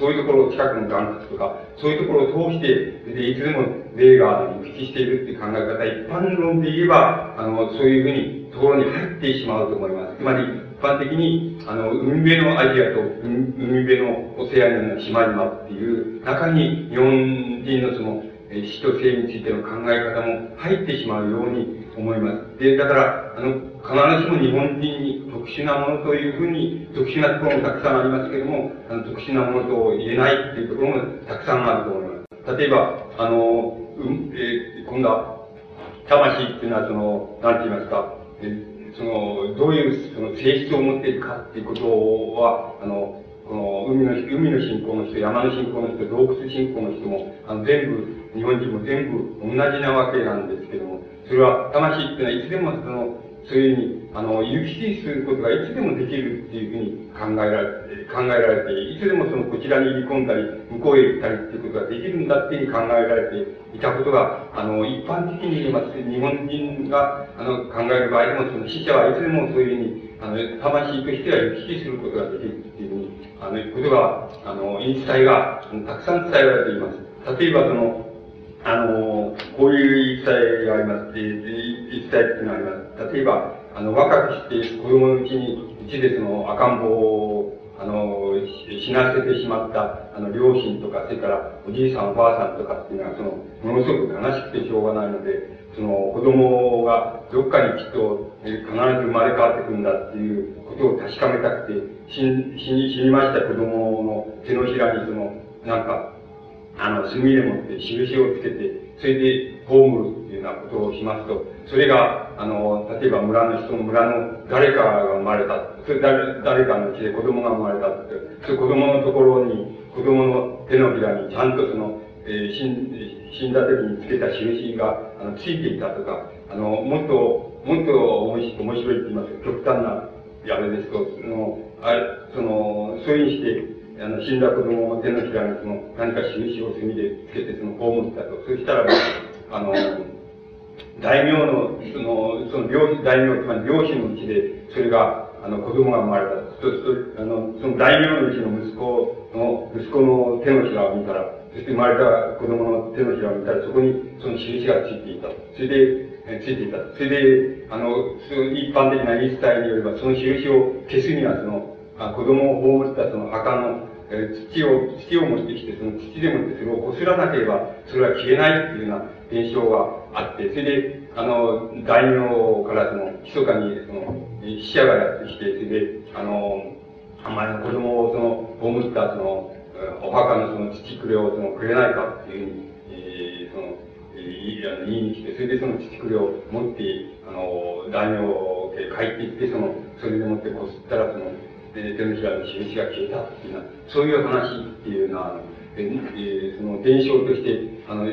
そういうところ、近くの岩窟とか、そういうところを通して、で、いつでも霊が行き来しているっていう考え方、一般論で言えば、あの、そういうふうに、ところに入ってしまうと思います。つまり、般的に、あの、海辺のアジアと海辺のオセアニアの島々っていう中に、日本人のその、死と生についての考え方も入ってしまうように思います。で、だから、あの、必ずしも日本人に特殊なものというふうに、特殊なところもたくさんありますけれども、あの特殊なものと言えないっていうところもたくさんあると思います。例えば、あの、うん、えー、今度は、魂っていうのはその、なんて言いますか、えその、どういうその性質を持っているかっていうことは、あの、この海の、海の信仰の人、山の信仰の人、洞窟信仰の人も、あの、全部、日本人も全部同じなわけなんですけども、それは、魂っていうのはいつでもその、そういうふうに、あの、行き来することがいつでもできるっていうふうに考えられて、考えられて、いつでもそのこちらに入り込んだり、向こうへ行ったりっていうことができるんだっていうふうに考えられていたことが、あの、一般的に言います日本人が、あの、考える場合でも、その死者はいつでもそういうふうに、あの、魂としては行き来することができるっていうふうに、あの、ことが、あの、言い伝えが、たくさん伝えられています。例えばその、あの、こういう言い伝えがあります。言い伝えっていうのがあります。例えば、あの、若くして子供のうちに、うちでその赤ん坊を、あの、死なせてしまった、あの、両親とか、それからおじいさんおばあさんとかっていうのは、その、ものすごく悲しくてしょうがないので、その、子供がどっかにきっと、必ず生まれ変わってくるんだっていうことを確かめたくて、死に、死にました子供の手のひらにその、なんか、あの、墨でもって印をつけて、それで葬るっていうようなことをしますと、それが、あの、例えば村の人村の誰かが生まれた。それ誰、誰かのうちで子供が生まれたって。それ子供のところに、子供の手のひらにちゃんとその、えー、死ん死んだ時につけた印が、あの、ついていたとか、あの、もっと、もっと面白い面白いって言います極端な、あれですと、その、あれ、その、そういうにして、あの、死んだ子供を手のひらにその、何か印を墨でつけてその、葬ったと。そしたら、あの、大名の、その、その両、大名、つまり両親のうちで、それが、あの、子供が生まれた。そうすると、あの、その大名のうちの息子の、息子の手のひらを見たら、そして生まれた子供の手のひらを見たら、そこにその印がついていた。それで、えついていた。それで、あの、一般的な言い伝えによれば、その印を消すには、その、あ子供を葬ったその墓のえ土を、土を持ってきて、その土でもってそれをこすらなければ、それは消えないっていうような現象があって、それで、あの、大名からその、密かに、その、死者がやってきて、それで、あの、あんまり子供をその、葬ったその、お墓のその土くれをその、くれないかっていうふうに、えー、その、言いに来て、それでその土くれを持って、あの、大名家帰っていって、その、それでもってこすったら、その、え手のひらの印が消えたっていうのは、そういう話っていうのは、あの、えー、その伝承として、あの、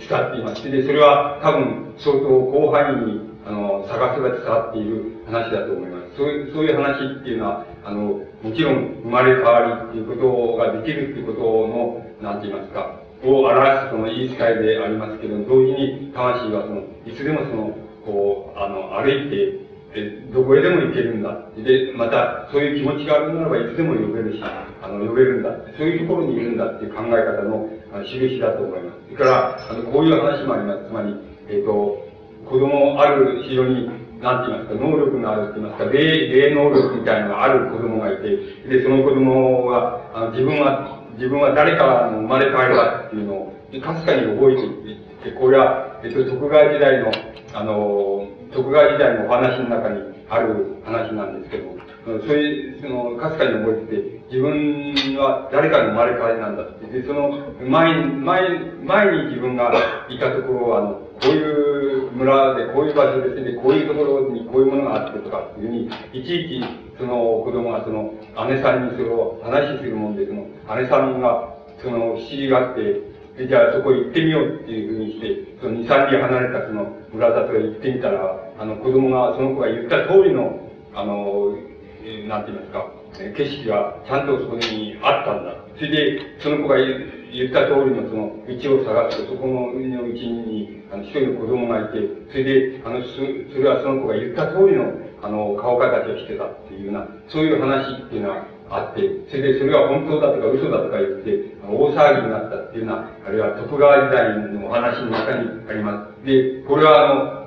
使っています。で、それは多分、相当広範囲に、あの、探せば伝わっている話だと思います。そういう、そういう話っていうのは、あの、もちろん生まれ変わりっていうことができるっていうことの、なんて言いますか、を表すその言い伝えでありますけど、同時に魂はその、いつでもその、こう、あの、歩いて、え、どこへでも行けるんだ。で、また、そういう気持ちがあるならば、いつでも呼べるし、あの、呼べるんだ。そういうところにいるんだっていう考え方の、あの、印だと思います。それから、あの、こういう話もあります。つまり、えっ、ー、と、子供ある非常に、なんて言いますか、能力があるって言いますか、霊、霊能力みたいなのがある子供がいて、で、その子供は、あの、自分は、自分は誰かの生まれ変わりだっていうのを、かすかに覚えていて、これは、えっと、徳川時代の、あの、徳川時代のお話の中にある話なんですけど、そういう、その、かすかに覚えてて、自分は誰かの生まれ変わりなんだって。で、その、前に、前、前に自分がいたところは、あの、こういう村で、こういう場所で、で、こういうところにこういうものがあってとかっていうふうに、いちいち、その子供がその、姉さんにそれを話しするもんで、その、姉さんが、その、不思議があって、じゃあそこ行ってみようっていうふうにして、その2、3里離れたその村里へ行ってみたら、あの子供が、その子が言った通りの、あの、えー、なんて言いますか、景色がちゃんとそこにあったんだ。それで、その子が言った通りのその道を探すと、そこの海のうちに、あの、一人の子供がいて、それで、あの、それはその子が言った通りの、あの、顔形をしてたっていうような、そういう話っていうのは、あって、それでそれは本当だとか嘘だとか言って、大騒ぎになったっていうのは、あるいは徳川時代のお話の中にあります。で、これはあの、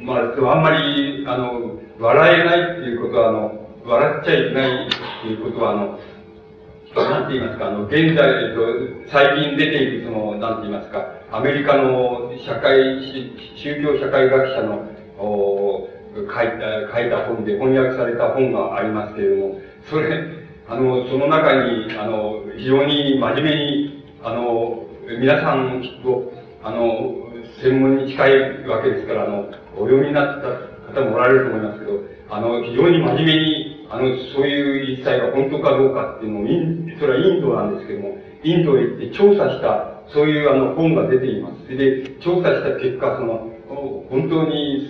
まあ、あんまり、あの、笑えないっていうことは、あの、笑っちゃいけないっていうことは、あの、なんて言いますか、あの、現在、えっと、最近出ている、その、なんて言いますか、アメリカの社会、宗教社会学者の、お書いた、書いた本で翻訳された本がありますけれども、それ、あの、その中に、あの、非常に真面目に、あの、皆さんきっと、あの、専門に近いわけですから、あの、お読みになった方もおられると思いますけど、あの、非常に真面目に、あの、そういう言い伝えが本当かどうかっていうのを、それはインドなんですけども、インドへ行って調査した、そういうあの本が出ています。で、調査した結果、その、本当に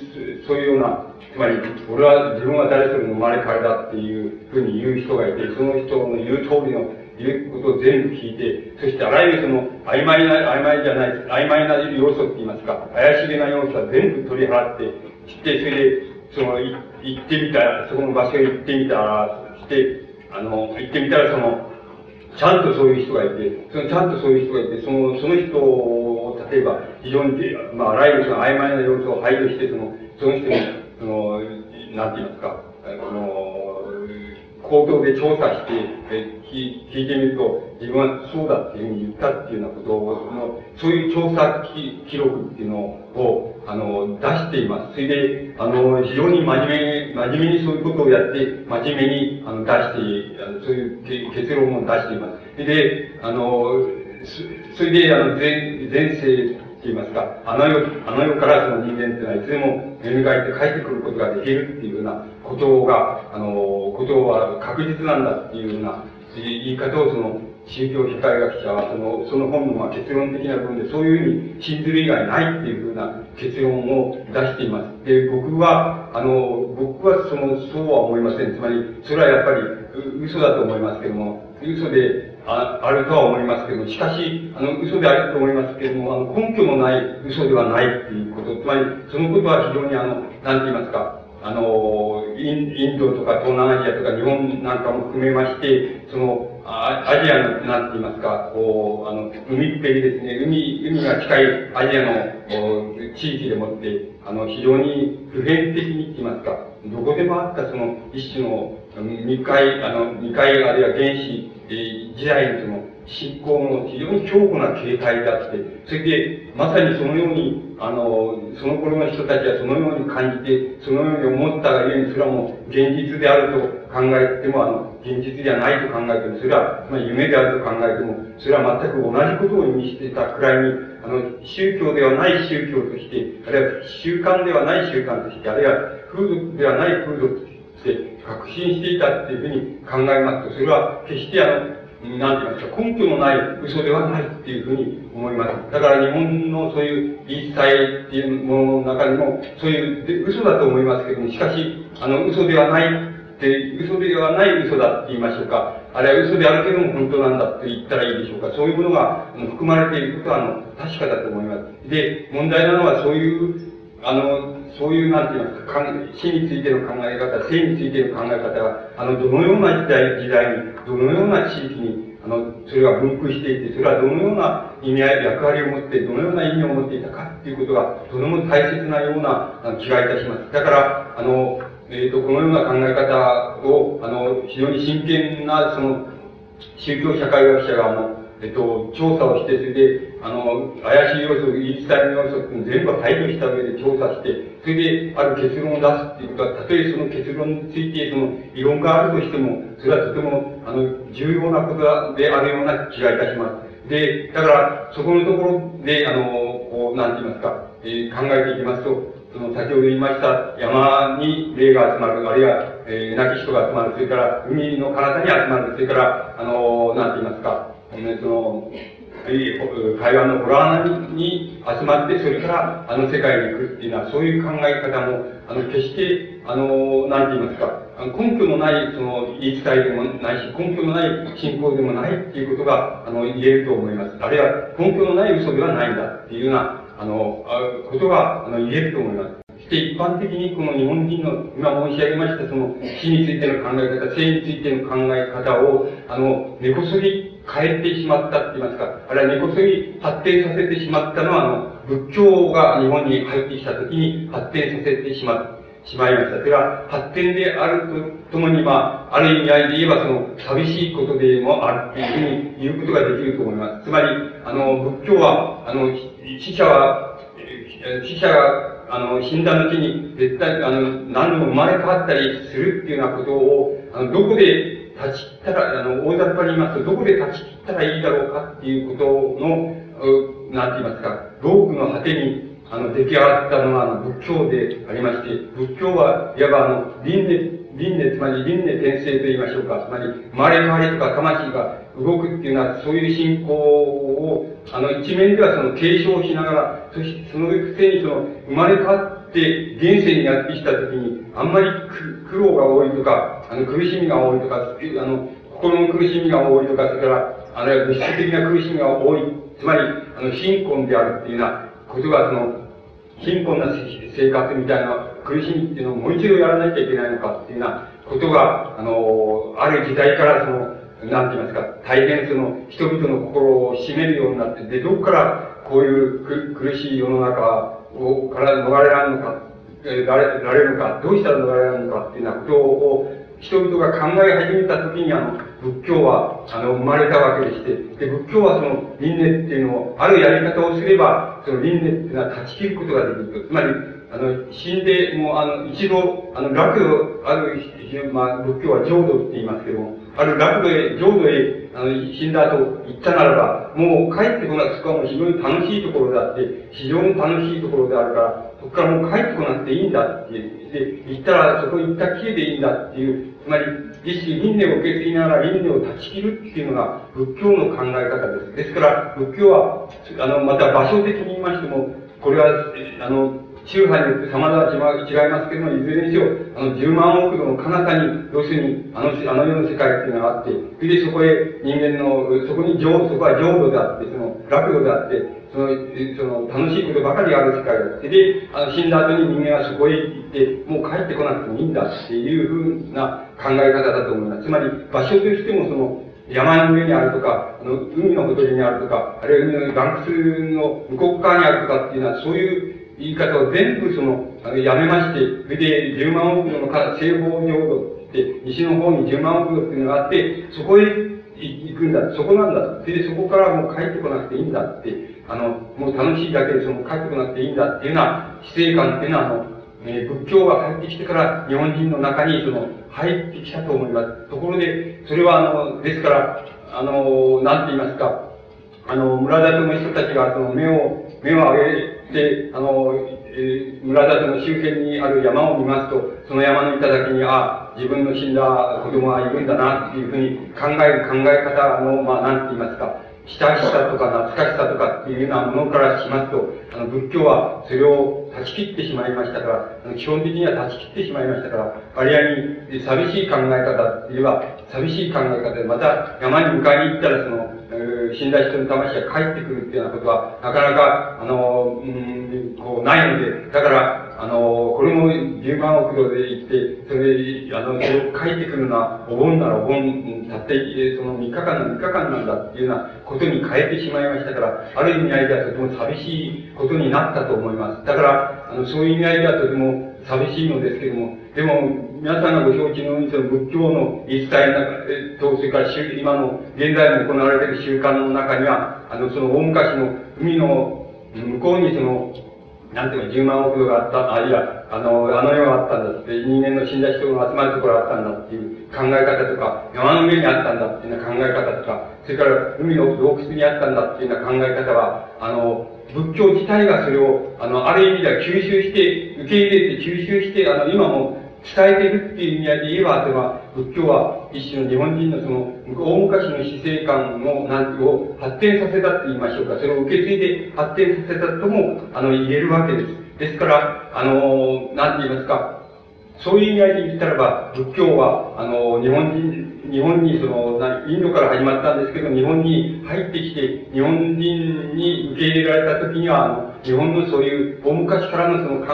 そういうようなつまり、俺は自分は誰それの生まれ変わりだっていうふうに言う人がいて、その人の言う通りの言うことを全部聞いて、そしてあらゆるその曖昧な、曖昧じゃない、曖昧な要素って言いますか、怪しげな要素は全部取り払って、して、それで、その、行ってみたら、そこの場所へ行ってみたら、して、あの、行ってみたらその、ちゃんとそういう人がいて、そのちゃんとそういう人がいて、その、その人を、例えば、非常に、まあ、あらゆるその曖昧な要素を排除して、その、その人に、その、なんて言いますか、この、口頭で調査して、え聞聞いてみると、自分はそうだっていうふうに言ったっていうようなことを、そのそういう調査記録っていうのを、あの、出しています。それで、あの、非常に真面目に、真面目にそういうことをやって、真面目に、あの、出して、あのそういう結論を出しています。それで、あの、それで、あの、前、前世、って言いますか、あの世、あの世からその人間っていうのはいつでも蘇って帰ってくることができるっていうようなことが、あの、ことは確実なんだっていうような言い方をその宗教社会学者はその、その本のまあ結論的な部分でそういうふうに信ずる以外ないっていうふうな結論を出しています。で、僕は、あの、僕はその、そうは思いません。つまり、それはやっぱり嘘だと思いますけども、嘘でああるとは思いますけども、しかし、あの、嘘であると思いますけれども、あの、根拠のない嘘ではないっていうこと、つまり、そのことは非常にあの、なんて言いますか、あの、インドとか東南アジアとか日本なんかも含めまして、その、アジアの、なんて言いますか、こう、あの、海っぺりですね、海、海が近いアジアの地域でもって、あの、非常に普遍的にって言いますか、どこでもあったその一種の、二回、あの、二回あるいは原始、えー、時代のその信仰の非常に強固な形態であって、それで、まさにそのように、あの、その頃の人たちはそのように感じて、そのように思ったがゆえに、それはもう現実であると考えても、あの、現実ではないと考えても、それは、まあ、夢であると考えても、それは全く同じことを意味してたくらいに、あの、宗教ではない宗教として、あるいは習慣ではない習慣として、あるいは風俗ではない風俗として、確信していたっていうふうに考えますと、それは決してあの、なんて言いますか、根拠のない嘘ではないっていうふうに思います。だから日本のそういう言い伝えっていうものの中にも、そういう嘘だと思いますけども、しかし、あの、嘘ではないで、嘘ではない嘘だって言いましょうか。あれは嘘であるけども本当なんだって言ったらいいでしょうか。そういうものが含まれていることは、あの、確かだと思います。で、問題なのはそういう、あの、そういう、なんていますか、死についての考え方、生についての考え方が、あの、どのような時代、時代に、どのような地域に、あの、それが分布していて、それはどのような意味合い、役割を持って、どのような意味を持っていたかっていうことが、とても大切なような気がいたします。だから、あの、えっ、ー、と、このような考え方を、あの、非常に真剣な、その、宗教社会学者が、あの、えっ、ー、と、調査をして、それで、あの、怪しい要素、言い伝えの要素って全部排除した上で調査して、それで、ある結論を出すっていうことは、たとえその結論について、その、異論があるとしても、それはとても、あの、重要なことであるような気がいたします。で、だから、そこのところで、あの、こう、なんて言いますか、えー、考えていきますと、その先ほど言いました山に霊が集まる、あるいは、えー、亡き人が集まる、それから海の彼方に集まる、それから、あの、なんて言いますか、えその、台湾のホラーに集まって、それからあの世界に行くっていうのは、そういう考え方も、あの、決して、あの、なんて言いますか、根拠のない、その、言い伝えでもないし、根拠のない信仰でもないっていうことが、あの、言えると思います。あるいは、根拠のない嘘ではないんだっていうような、あの、ことが、あの、言えると思います。そして一般的にこの日本人の、今申し上げましたその死についての考え方、性についての考え方を、あの、根こそぎ変えてしまったって言いますか、あるいは根こそぎ発展させてしまったのは、あの、仏教が日本に入ってきたときに発展させてしま。しまいました。それは発展であるとともに、まあ、ある意味合いで言えば、その、寂しいことでもあるっていうふうに言うことができると思います。つまり、あの、仏教は、あの、死者は、死者が、あの、死んだ後に、絶対、あの、何度も生まれ変わったりするっていうようなことを、あの、どこで断ち切ったら、あの、大雑把に言いますと、どこで断ち切ったらいいだろうかっていうことの、なんて言いますか、ロープの果てに、あの、出来上がったのが、あの、仏教でありまして、仏教はいわば、あの、輪廻、輪廻、つまり輪廻転生と言いましょうか、つまり、まれ変わりとか魂が動くっていうのは、そういう信仰を、あの、一面ではその継承しながら、そしてそのくせにその、生まれ変わって現世にやってきたときに、あんまり苦労が多いとか、あの、苦しみが多いとか、あの、心の苦しみが多いとか、それから、あるいは物質的な苦しみが多い、つまり、あの、貧困であるっていうようなことが、その、貧困な生活みたいな苦しみっていうのをもう一度やらなきゃいけないのかっていうようなことが、あの、ある時代からその、なんて言いますか、大変その、人々の心を占めるようになって、で、どこからこういう苦しい世の中を、から逃れられるのか、えられられるのか、どうしたら逃れられるのかっていうようなことを、人々が考え始めた時にあの、仏教は、あの、生まれたわけでして、で、仏教はその、輪廻っていうのを、あるやり方をすれば、その輪廻っていうのは断ち切ることができると。つまり、あの、死んで、もう、あの、一度、あの、楽を、ある、まあ、仏教は浄土って言いますけども、ある楽土へ、浄土へ、あの、死んだ後行ったならば、もう帰ってこなくそこはもう非常に楽しいところであって、非常に楽しいところであるから、そこからもう帰ってこなくていいんだって。で、行ったら、そこ行ったきりでいいんだっていう、つまり、一種輪廻を受け継ぎながら輪廻を断ち切るっていうのが仏教の考え方です。ですから、仏教は、あの、また場所的に言いましても、これは、あの、宗派によって様々違いますけれども、いずれにしろ、あの、10万億度の彼方に、要するに、あの、あの世の世界っていうのがあって、それでそこへ人間の、そこに浄、そこは浄土であって、その、楽土であって、その、その、楽しいことばかりある世界だって。で、あの、死んだ後に人間はそこへ行って、もう帰ってこなくてもいいんだっていうふうな考え方だと思います。つまり、場所としてもその、山の上にあるとか、あの、海のほとりにあるとか、あるいは海の岩窟の向こう側にあるとかっていうのは、そういう言い方を全部その、やめまして、それで10万億度の西方浄土って、西の方に10万億度っていうのがあって、そこへ行くんだ。そこなんだ。それでそこからもう帰ってこなくていいんだって、あの、もう楽しいだけでその帰ってこなくていいんだっていうような姿勢感っていうのは、あの、えー、仏教が入ってきてから日本人の中にその入ってきたと思います。ところで、それはあの、ですから、あの、なんて言いますか、あの、村田の人たちがその目を、目を上げて、あの、えー、村田の周辺にある山を見ますと、その山の頂に、あ、自分の死んだ子供がいるんだな、っていうふうに考える考え方の、まあ、なんて言いますか、親しさとか懐かしさとかっていうようなものからしますと、あの、仏教はそれを断ち切ってしまいましたから、あの基本的には断ち切ってしまいましたから、割合に寂しい考え方って言えば、寂しい考え方で、また山に迎えに行ったら、その、死んだ人の魂が帰ってくるっていうようなことは、なかなか、あの、うん、こう、ないので、だから、あの、これも10万億度で行って、それで、あの、帰ってくるのは、お盆ならお盆、たって、その3日間の3日間なんだっていうようなことに変えてしまいましたから、ある意味合いではとても寂しいことになったと思います。だから、あの、そういう意味合いではとても寂しいのですけども、でも、皆さんがご承知のように、その仏教の言い伝えと、それから今の、現在も行われている習慣の中には、あの、その大昔の海の向こうにその、なんていうか、10万億度があった、ある、いや、あの、あの世があったんだって、人間の死んだ人が集まるところがあったんだっていう考え方とか、山の上にあったんだっていうような考え方とか、それから海の洞窟にあったんだっていうような考え方は、あの、仏教自体がそれを、あの、ある意味では吸収して、受け入れて吸収して、あの、今も伝えているっていう意味合いで言えば、それは、仏教は一種の日本人のその、大昔の死生観の、なんを発展させたって言いましょうか。それを受け継いで発展させたとも、あの、言えるわけです。ですから、あの、なんて言いますか、そういう意味合いで言ったらば、仏教は、あの、日本人、日本にその、インドから始まったんですけど、日本に入ってきて、日本人に受け入れられた時には、あの、日本のそういう大昔からのその、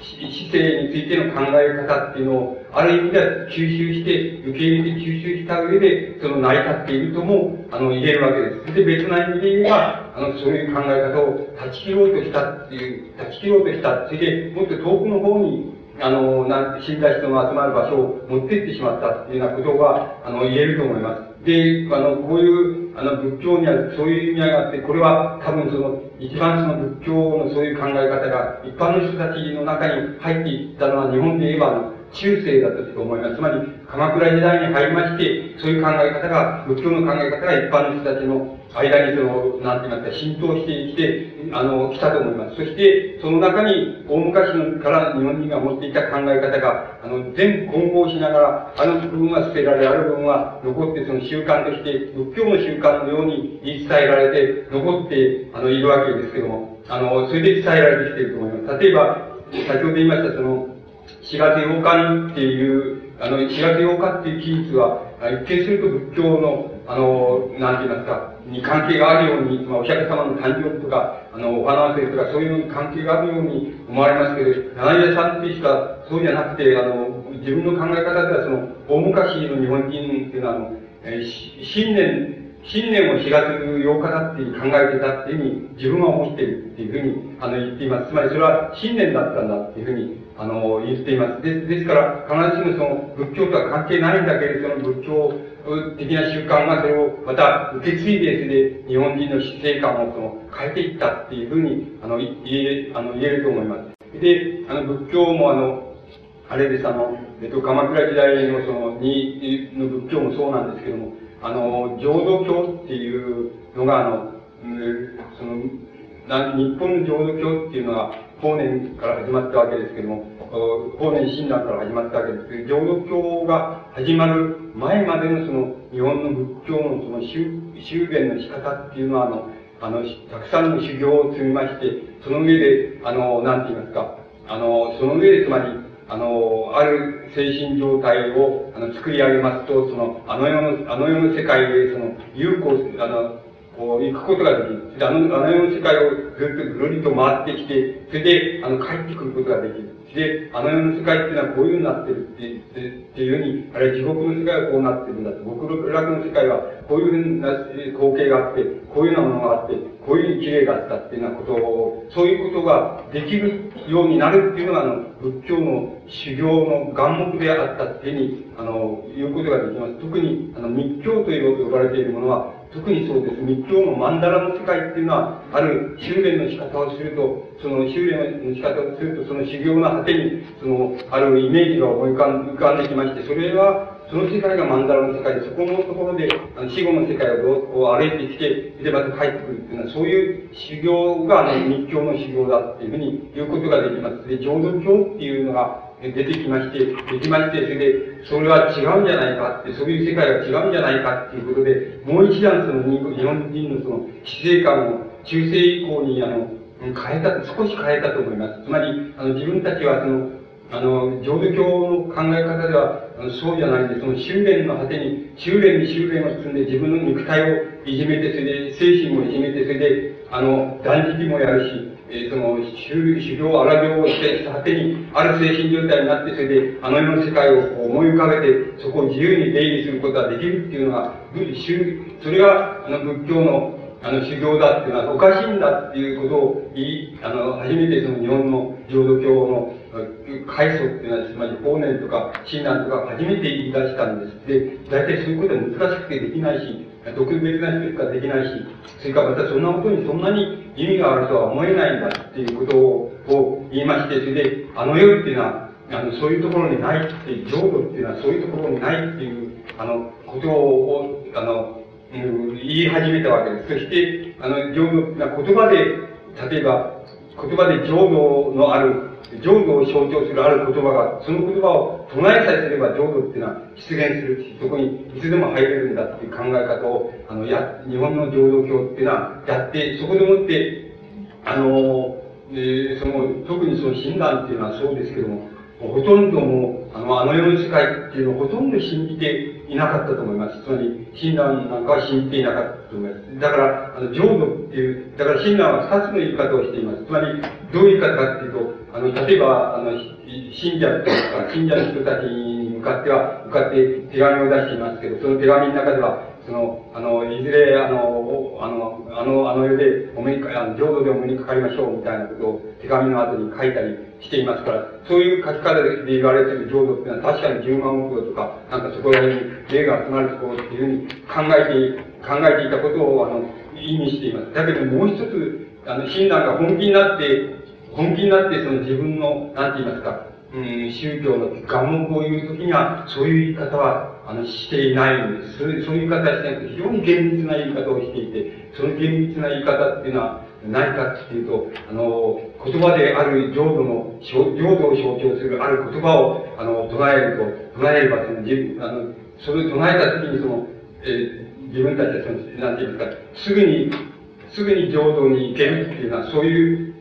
姿勢についての考え方っていうのを、ある意味では吸収して、受け入れて吸収した上で、その成り立っているとも、あの、言えるわけです。で、別な意味で言えば、あの、そういう考え方を断ち切ろうとしたっていう、断ち切ろうとした。それで、もっと遠くの方に、あの、なんて死んだ人の集まる場所を持っていってしまったっていうようなことが、あの、言えると思います。で、あの、こういう、あの、仏教にはそういう意味合いがあって、これは多分その、一番その仏教のそういう考え方が、一般の人たちの中に入っていったのは、日本で言えば、中世だったと思います。つまり、鎌倉時代に入りまして、そういう考え方が、仏教の考え方が一般の人たちの間にその、なんて言いますか、浸透してきて、あの、来たと思います。そして、その中に、大昔から日本人が持っていた考え方が、あの、全混合しながら、あの部分は捨てられ、ある部分は残って、その習慣として、仏教の習慣のように言い伝えられて、残って、あの、いるわけですけども、あの、それで伝えられてきていると思います。例えば、先ほど言いました、その、4月8日にっていう、あの、4月8日っていう期日は、一見すると仏教の、あの、なんて言いますか、に関係があるように、まあ、お釈迦様の誕生日とか、あの、お花祭りとか、そういう関係があるように思われますけど、柳田さんっていう人は、そうじゃなくて、あの、自分の考え方では、その、大昔の日本人っていうのは、あの、えー、新年、新年を4月8日だっていう考えてたっていうふうに自分は思っているっていうふうにあの言っています。つまりそれは新年だったんだっていうふうにあの言っています。でですから、必ずしもその仏教とは関係ないんだけれども、仏教的な習慣がそれをまた受け継いで、それで日本人の死生観をその変えていったっていうふうにあの言えあの言えると思います。で、あの仏教もあの、あれです、あの、えっと、鎌倉時代のその、に、の仏教もそうなんですけども、あの、浄土教っていうのが、あの、その、日本の浄土教っていうのは、法然から始まったわけですけども、法然親鸞から始まったわけですけど、浄土教が始まる前までのその、日本の仏教のその修、修験の仕方っていうのは、あの、あの、たくさんの修行を積みまして、その上で、あの、なんて言いますか、あの、その上でつまり、あの、ある精神状態をあの作り上げますと、その、あの世の、あの世の世界で、その、有効、あの、こう、行くことができる。あの、あの世の世界をずっとぐるりと回ってきて、それで、あの、帰ってくることができる。で、あの世の世界っていうのはこういうふうになってるってっていうふうに、あれ地獄の世界はこうなってるんだと。極楽の世界はこういうふうな光景があって、こういうようなものがあって、こういうふうに綺麗があったっていうようなことを、そういうことができるようになるっていうのが、あの、仏教の修行の願目であったっていうふうに、あの、言うことができます。特に、あの、密教と呼ばれているものは、特にそうです。密教の曼荼羅の世界っていうのは、ある修練の仕方をすると、その修練の仕方をすると、その修行の果てに、その、あるイメージが思い浮かん浮かんできまして、それは、その世界が曼荼羅の世界で、そこのところで、あの死後の世界をどうこう歩いてきて、でまた帰ってくるっていうのは、そういう修行が、あの、密教の修行だっていうふうに言うことができます。で、浄土教っていうのが、出てきまして、できまして、それで、それは違うんじゃないかって、そういう世界が違うんじゃないかっていうことで、もう一段その日本人のその死生観を中世以降にあの、変えた、少し変えたと思います。つまり、あの、自分たちはその、あの、浄土教の考え方では、そうじゃないんで、その修練の果てに、修練に修練を積んで自分の肉体をいじめて、それで精神もいじめて、それで、あの、断食もやるし、えー、その、修修行、荒行をして果てに、ある精神状態になって、それで、あの世の世界を思い浮かべて、そこを自由に出入りすることができるっていうのが、それが、あの、仏教の、あの、修行だっていうのはおかしいんだっていうことを言い、あの、初めてその日本の浄土教の開祖っていうのは、つまり法然とか親鸞とか初めて言い出したんです。で、大体そういうことは難しくてできないし、特別な人しかできないし、それからまたそんなことにそんなに意味があるとは思えないんだっていうことを言いまして、それで、あの世っていうのは、あの、そういうところにないっていう、浄土っていうのはそういうところにないっていう、あの、ことを、あの、うん、言い始めたわけです。そして、あの、浄土っていうのは言葉で、例えば、言葉で浄土のある浄土を象徴するある言葉が、その言葉を唱えさえすれば浄土っていうのは出現するし、そこにいつでも入れるんだっていう考え方を、あの、や、日本の浄土教っていうのはやって、そこでもって、あの、えー、その、特にその親鸞っていうのはそうですけども、ほとんどもう、あの、あの世の世界っていうのをほとんど信じていなかったと思います。つまり、親鸞なんかは信じていなかったと思います。だから、あの、浄土っていう、だから親鸞は二つの言い方をしています。つまり、どういう言い方かっていうと、あの、例えば、あの、信者とか、信者の人たちに向かっては、向かって手紙を出していますけど、その手紙の中では、その、あの、いずれ、あの、あの、あの、あの世でお目にか、あの、浄土でお目にかかりましょうみたいなことを手紙の後に書いたりしていますから、そういう書き方で言われている浄土っていうのは確かに10万億とか、なんかそこら辺に霊が集まるところっていうふうに考えて、考えていたことを、あの、意味しています。だけどもう一つ、あの、親鸞が本気になって、本気になってその自分の、なんて言いますか、うん、宗教の願目を言うときには、そういう言い方は、あの、していないんです。そういう、言い方はしてなくて、非常に厳密な言い方をしていて、その厳密な言い方っていうのは、何かっていうと、あの、言葉である浄土の、浄土を象徴するある言葉を、あの、唱えると、唱えれば、その、自あの、それを唱えたときに、その、えー、自分たちはその、なんて言いますか、すぐに、すぐに浄土に行けるっていうのは、そういう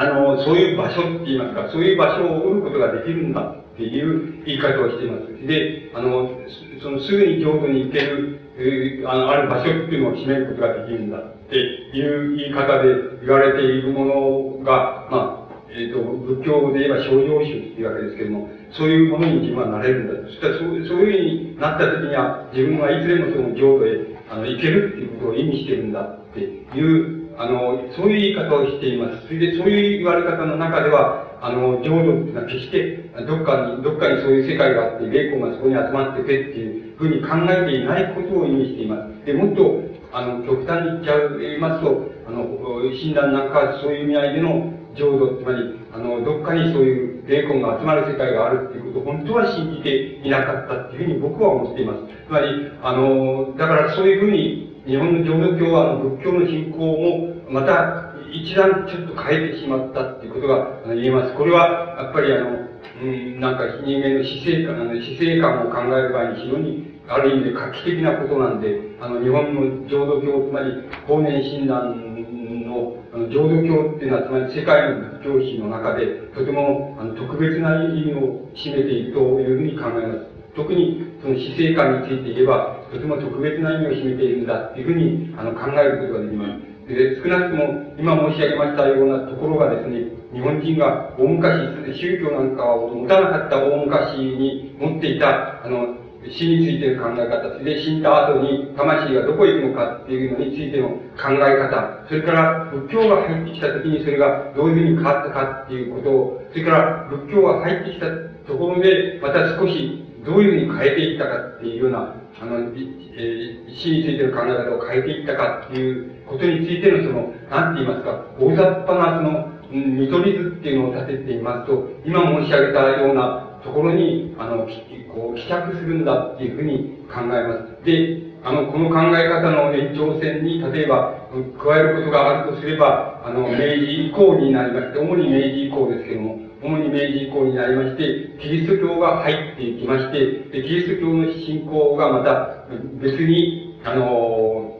あの、そういう場所って言いますか、そういう場所を売ることができるんだっていう言い方をしています。で、あの、そのすぐに浄土に行ける、えー、あの、ある場所っていうのを占めることができるんだっていう言い方で言われているものが、まあ、えっ、ー、と、仏教で言えば症状宗っていうわけですけども、そういうものに自分はなれるんだ。そしたらそう、そういうふうになった時には、自分はいずれもその浄土へ、あの、行けるっていうことを意味してるんだっていうあの、そういう言い方をしています。それで、そういう言われ方の中では、あの、浄土っていうのは決して、どっかに、どっかにそういう世界があって、霊魂がそこに集まっててっていうふうに考えていないことを意味しています。で、もっと、あの、極端に言っちゃいますと、あの、診断なんかそういう意味合いでの浄土、つまり、あの、どっかにそういう霊魂が集まる世界があるっていうことを本当は信じていなかったっていうふうに僕は思っています。つまり、あの、だからそういうふうに、日本の浄土教は、仏教の信仰も、また、一段ちょっと変えてしまったっていうことが言えます。これは、やっぱりあの、うん、なんか人間の死生観、死生観を考える場合に非常に、ある意味で画期的なことなんで、あの、日本の浄土教、つまり、法然親鸞の、あの、浄土教っていうのは、つまり世界の仏教史の中で、とても、あの、特別な意味を占めているというふうに考えます。特に、その死生観について言えば、とても特別な意味を占めているんだっていうふうに、あの、考えることができます。で、少なくとも今申し上げましたようなところがですね、日本人が大昔、宗教なんかを持たなかった大昔に持っていた、あの、死についての考え方、で、死んだ後に魂がどこへ行くのかっていうのについての考え方、それから仏教が入ってきた時にそれがどういうふうに変わったかっていうことを、それから仏教が入ってきたところで、また少しどういうふうに変えていったかっていうような、あの、えー、死についての考え方を変えていったかっていうことについてのその、なんて言いますか、大雑把なその、見取り図っていうのを立てていますと、今申し上げたようなところに、あの、こう、帰着するんだっていうふうに考えます。で、あの、この考え方の延長線に、例えば、加えることがあるとすれば、あの、明治以降になりまして、主に明治以降ですけども、主に明治以降になりまして、キリスト教が入っていきまして、で、キリスト教の信仰がまた別に、あの、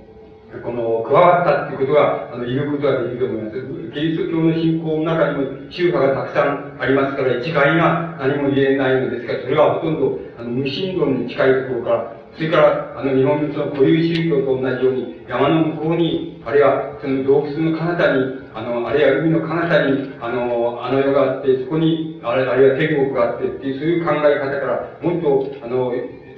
この、加わったっていうことが、あの、言うことができると思います。キリスト教の信仰の中にも宗派がたくさんありますから、一概が何も言えないのですが、それはほとんど、あの、無神論に近いところから、それから、あの、日本の固有宗教と同じように、山の向こうに、あるいは、その洞窟の彼方に、あの、あるいは海の彼方に、あの、あの世があって、そこに、あるいは天国があってっていう、そういう考え方から、もっと、あの、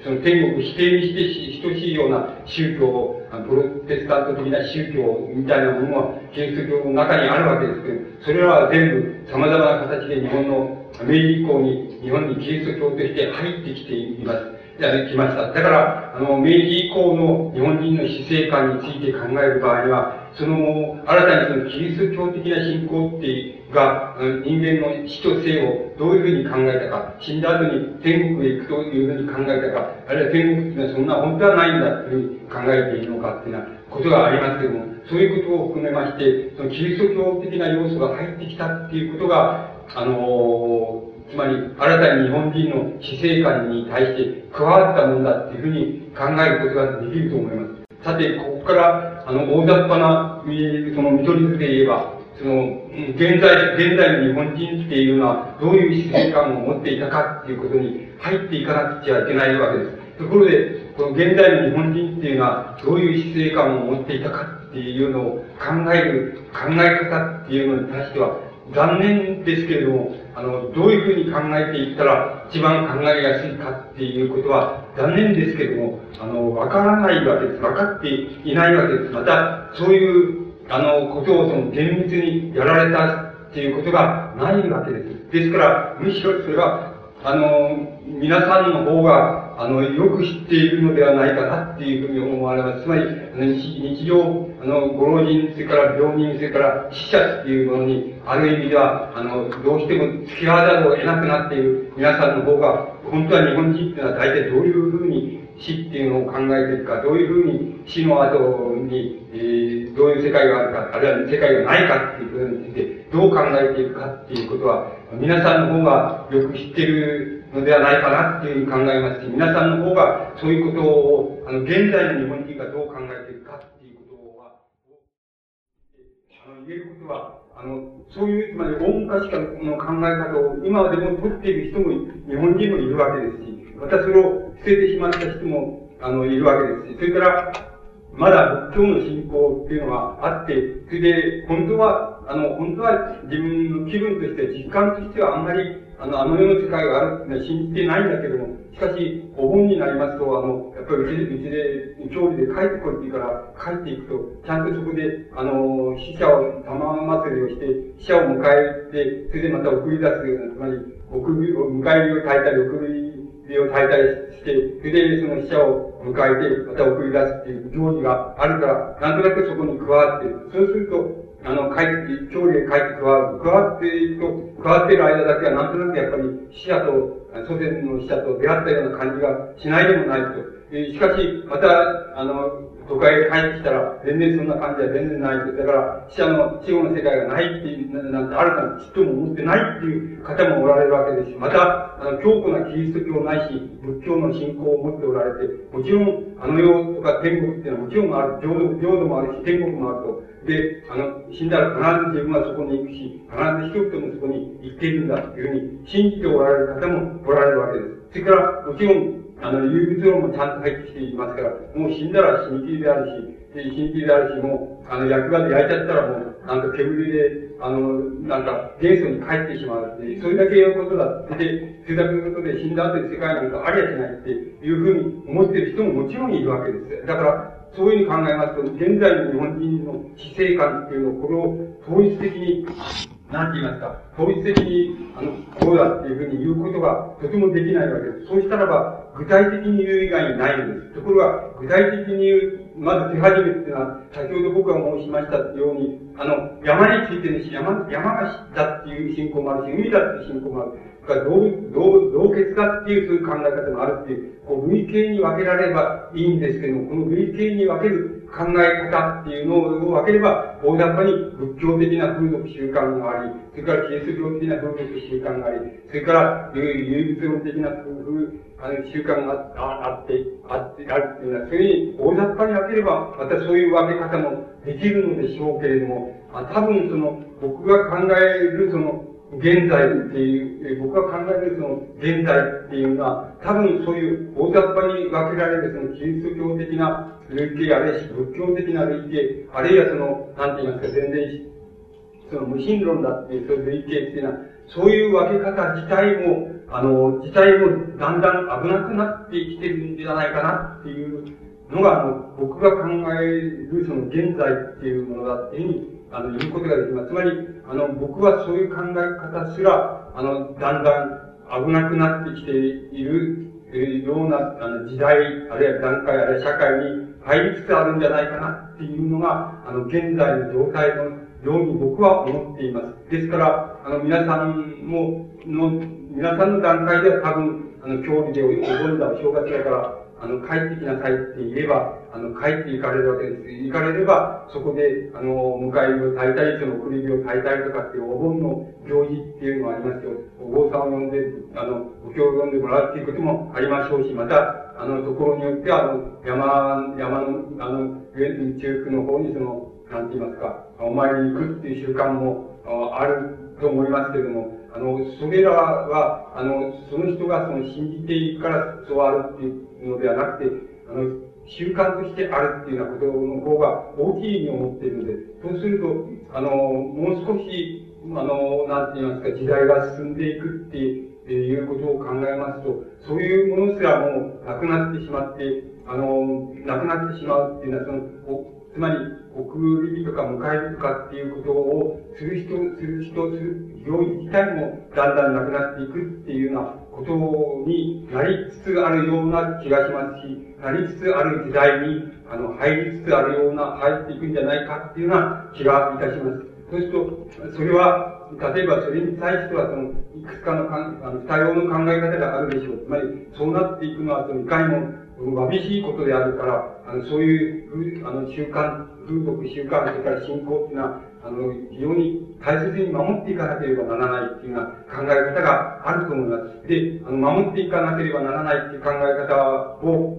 その天国を否定にして等しいような宗教を、プロテスタント的な宗教みたいなものは、キリスト教の中にあるわけですけど、それらは全部様々な形で日本の明治以降に、日本にキリスト教として入ってきています。やってきました。だから、あの、明治以降の日本人の死生観について考える場合には、その、新たにそのキリスト教的な信仰っていう、が、人間の死と生をどういうふうに考えたか、死んだ後に天国へ行くというふうに考えたか、あるいは天国っていうのはそんな本当はないんだっていうふうに考えているのかっていうようなことがありますけども、そういうことを含めまして、そのキリスト教的な要素が入ってきたっていうことが、あのつまり、新たに日本人の死生観に対して加わったものだっていうふうに考えることができると思います。さて、ここから、あの、大雑把な、その見取り図で言えば、その、現在、現在の日本人っていうのは、どういう死生観を持っていたかっていうことに入っていかなくちゃいけないわけです。ところで、この現代の日本人っていうのは、どういう死生観を持っていたかっていうのを考える、考え方っていうのに対しては、残念ですけれども、あの、どういうふうに考えていったら一番考えやすいかっていうことは残念ですけども、あの、わからないわけです。わかっていないわけです。また、そういう、あの、ことをその厳密にやられたっていうことがないわけです。ですから、むしろそれは、あの、皆さんの方が、あの、よく知っているのではないかなっていうふうに思われます。つまり、日常、あの、ご老人、それから病人、それから死者っていうものに、ある意味では、あの、どうしても付き合わざるを得なくなっている皆さんの方が、本当は日本人っていうのは大体どういうふうに死っていうのを考えているか、どういうふうに死の後に、えー、どういう世界があるか、あるいは世界がないかっていうことについて、どう考えていくかっていうことは、皆さんの方がよく知ってるのではないかなっていうふうに考えますし、皆さんの方がそういうことを、あの、現在の日本人がどう考えているかっていうことは、あの、言えることは、あの、そういう、つまり大昔からの考え方を今でも取っている人も、日本人もいるわけですし、またそれを捨ててしまった人も、あの、いるわけですし、それから、まだ仏教の信仰っていうのはあって、それで、本当は、あの、本当は自分の気分として、実感としてはあんまり、あの、あの世の世界があるってのは信じてないんだけども、しかし、お盆になりますと、あの、やっぱりうちで、うちで、教理で帰ってこいって言うから、帰っていくと、ちゃんとそこで、あの、死者を、玉祭りをして、死者を迎えて、それでまた送り出すような、つまり、送り、迎え火を焚いたり、送り火を焚いたりして、それでその死者を迎えて、また送り出すっていう行事があるから、なんとなくそこに加わって。そうすると、あの、帰って、調理で帰って加わる。加わっていると、加わっている間だけはなんとなくやっぱり死者と、祖先の死者と出会ったよ。うな感じがしないでもないと。しかし、また、あの、都会へ帰ってきたら、全然そんな感じは全然ないと。だから、死者の、死後の世界がないっていう、なんて、あるかちっとも思ってないっていう方もおられるわけですし、また、あの、強固なキリスト教ないし、仏教の信仰を持っておられて、もちろん、あの世とか天国っていうのはもちろんある、浄土浄土もあるし、天国もあると。で、あの、死んだら必ず自分はそこに行くし、必ず人々もそこに行っているんだというふうに信じておられる方もおられるわけです。それから、もちろん、あの、有物論もちゃんと入ってきていますから、もう死んだら死に切りであるし、で死に切りであるし、もう、あの、役場で焼いちゃったらもう、なんか煙で、あの、なんか、元素に帰ってしまうって、それだけいうことだって、それだけいうことで死んだ後に世界なんかありゃしないっていうふうに思ってる人ももちろんいるわけです。だから、そういうふうに考えますと、現在の日本人の死生観っていうのを、これを統一的になんて言いますか、統一的に、あの、こうだっていうふうに言うことがとてもできないわけです。そうしたらば、具体的に言う以外にないんです。ところが、具体的に言う、まず手始めっていうのは、先ほど僕が申しましたように、あの、山についての山、山がだっていう信仰もあるし、海だっていう信仰もある。か同同同結だっていうそういう考え方もあるっていう、こう類型に分けられればいいんですけども、この類型に分ける考え方っていうのを分ければ、大雑把に仏教的な風俗習慣があり、それからキリスト教的な風俗習慣があり、それから唯物論的な風俗あの習慣があって、あって、あるっていうのは、そういうふうに大雑把に分ければ、またそういう分け方もできるのでしょうけれども、あ多分その、僕が考えるその、現在っていう、僕が考えるその、現在っていうのは、多分そういう大雑把に分けられるそのキリスト教的な類型、あるいは仏教的な類型、あるいはその、なんて言いますか、全然、その無神論だっていう、そういう類型っていうのは、そういう分け方自体も、あの、自体もだんだん危なくなってきてるんじゃないかなっていうのが、あの、僕が考えるその現在っていうものだっていうふうにあの、言うことができます。つまり、あの、僕はそういう考え方すら、あの、だんだん危なくなってきている、ような、あの、時代、あるいは段階、あるいは社会に入りつつあるんじゃないかなっていうのが、あの、現在の状態のように僕は思っています。ですから、あの、皆さんも、の、皆さんの段階では多分、あの、郷里で覚んだお正月だから、あの、帰ってきなさいって言えば、あの、帰って行かれるわけです。行かれれば、そこで、あの、迎えを炊いたり、その送り火を炊いたりとかっていうお盆の行事っていうのがありますよ。お坊さんを呼んで、あの、お経を読んでもらうっていうこともありましょうし、また、あの、ところによっては、あの、山、山の、あの、中区の方にその、なんて言いますか、お参りに行くっていう習慣もあると思いますけれども、あの、それらは、あの、その人がその信じているからそうあるっていうのではなくて、あの、習慣としてあるっていうようなことの方が大きいに思っているので、そうすると、あの、もう少し、あの、なんて言いますか、時代が進んでいくっていうことを考えますと、そういうものすらもうなくなってしまって、あの、なくなってしまうっていうのは、その、つまり、送りとか迎えるとかっていうことをする人、する人、する行為自体もだんだんなくなっていくっていうようなことになりつつあるような気がしますし、なりつつある時代に、あの、入りつつあるような、入っていくんじゃないかっていうような気がいたします。そうすると、それは、例えばそれに対しては、その、いくつかのかんあの多様の考え方があるでしょう。つまり、そうなっていくのは、その、いかにも、わびしいことであるから、あの、そういう、あの、習慣、風俗習慣、それから信仰っていうのは、あの、非常に大切に守っていかなければならないっていうような考え方があると思います。で、あの、守っていかなければならないっていう考え方を、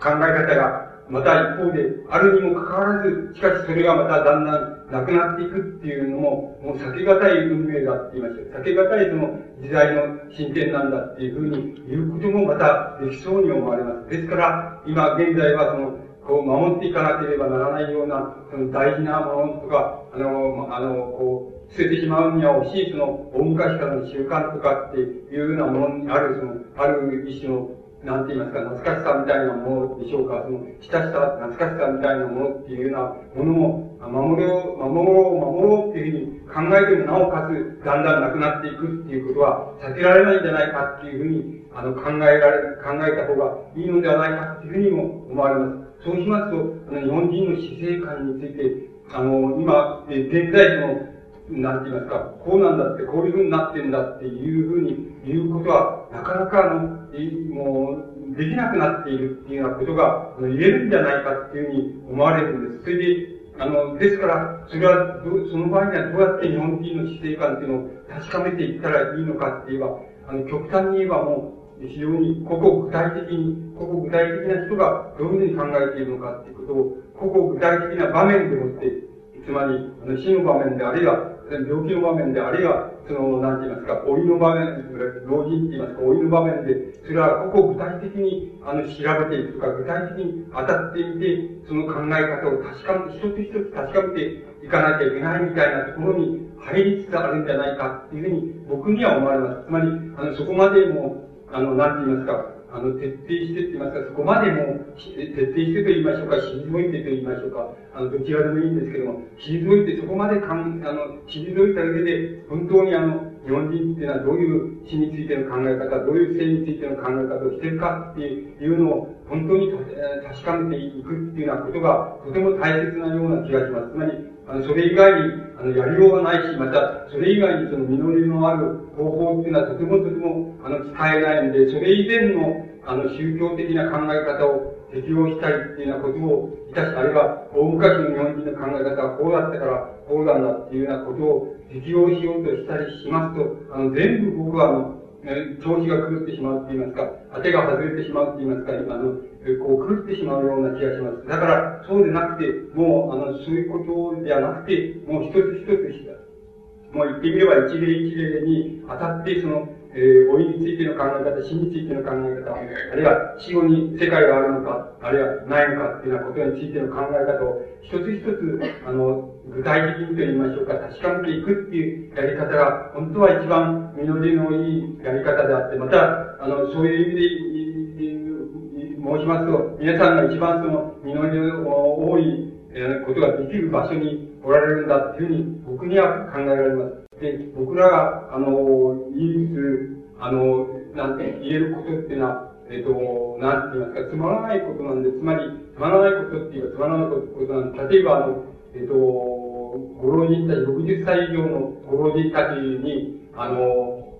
考え方が、また一方で、あるにもかかわらず、しかしそれがまただんだんなくなっていくっていうのも、もう避けがたい運命だって言いました。避けがたいその時代の進展なんだっていうふうに言うこともまたできそうに思われます。ですから、今現在はその、こう、守っていかなければならないような、その大事なものとか、あの、あの、こう、捨ててしまうには惜しい、その、大昔からの習慣とかっていうようなものにある、その、ある一種の、なんて言いますか、懐かしさみたいなものでしょうか、その、親しさ、懐かしさみたいなものっていうようなものも、守ろう、守ろう、守ろうっていうふうに考えてもなおかつ、だんだんなくなっていくっていうことは、避けられないんじゃないかっていうふうに、あの、考えられ、考えた方がいいのではないかっていうふうにも思われます。そうしますと、あの日本人の死生観について、あの、今、え現在その、なんて言いますか、こうなんだって、こういうふうになってんだっていうふうに言うことは、なかなかあの、もう、できなくなっているっていうようなことが言えるんじゃないかっていうふうに思われるんです。それで、あの、ですから、それはど、その場合にはどうやって日本人の死生観っていうのを確かめていったらいいのかって言えば、あの、極端に言えばもう、非常に個々具体的に、個々具体的な人がどういうふうに考えているのかっていうことを、個々具体的な場面でもってつまり、あの死の場面で、あるいは病気の場面で、あるいは、その、なんて言いますか、老いの場面、老人って言いますか、老いの場面で、それは、ここを具体的に、あの、調べていくとか、具体的に当たってみて、その考え方を確かめて、一つ一つ確かめていかなきゃいけないみたいなところに入りつつあるんじゃないかっていうふうに、僕には思われます。つまり、あの、そこまでも、あの、なんて言いますか、あの、徹底してって言いますか、そこまでも、徹底してと言いましょうか、退いてと言いましょうか、あの、どちらでもいいんですけども、退いてそこまでかん、あの、退いた上で、本当にあの、日本人っていうのはどういう死についての考え方、どういう性についての考え方をしてるかっていうのを、本当に確かめていくっていうようなことが、とても大切なような気がします。つまり、あの、それ以外に、あの、やりようがないし、また、それ以外にその実りのある方法っていうのはとてもとても、あの、使えないんで、それ以前の、あの、宗教的な考え方を適用したいっていうようなことをいたし、あるいは、大昔の日本人の考え方はこうだったから、こうなんだっていうようなことを適用しようとしたりしますと、あの、全部僕はあの、調子が狂ってしまうって言いますか、当てが外れてしまうって言いますか、あの、こう狂ってしまうような気がします。だから、そうでなくて、もう、あの、そういうことではなくて、もう一つ一つした。もう言ってみれば一例一例に当たって、その、えー、老いについての考え方、死についての考え方、あるいは死後に世界があるのか、あるいはないのかっていうようなことについての考え方を一つ一つ、あの、具体的にと言いましょうか、確かめていくっていうやり方が、本当は一番実りのいいやり方であって、また、あの、そういう意味で申しますと、皆さんが一番その実りの多いことができる場所におられるんだっていうふうに僕には考えられます。で、僕らが、あの、言いつあの、なんて言えることっていうのは、えっ、と、なんて言いますか、つまらないことなんで、つまり、つまらないことっていうか、つまらないことなんで、例えば、あの、えっ、と、ご老人たち、60歳以上のご老人たちに、あの、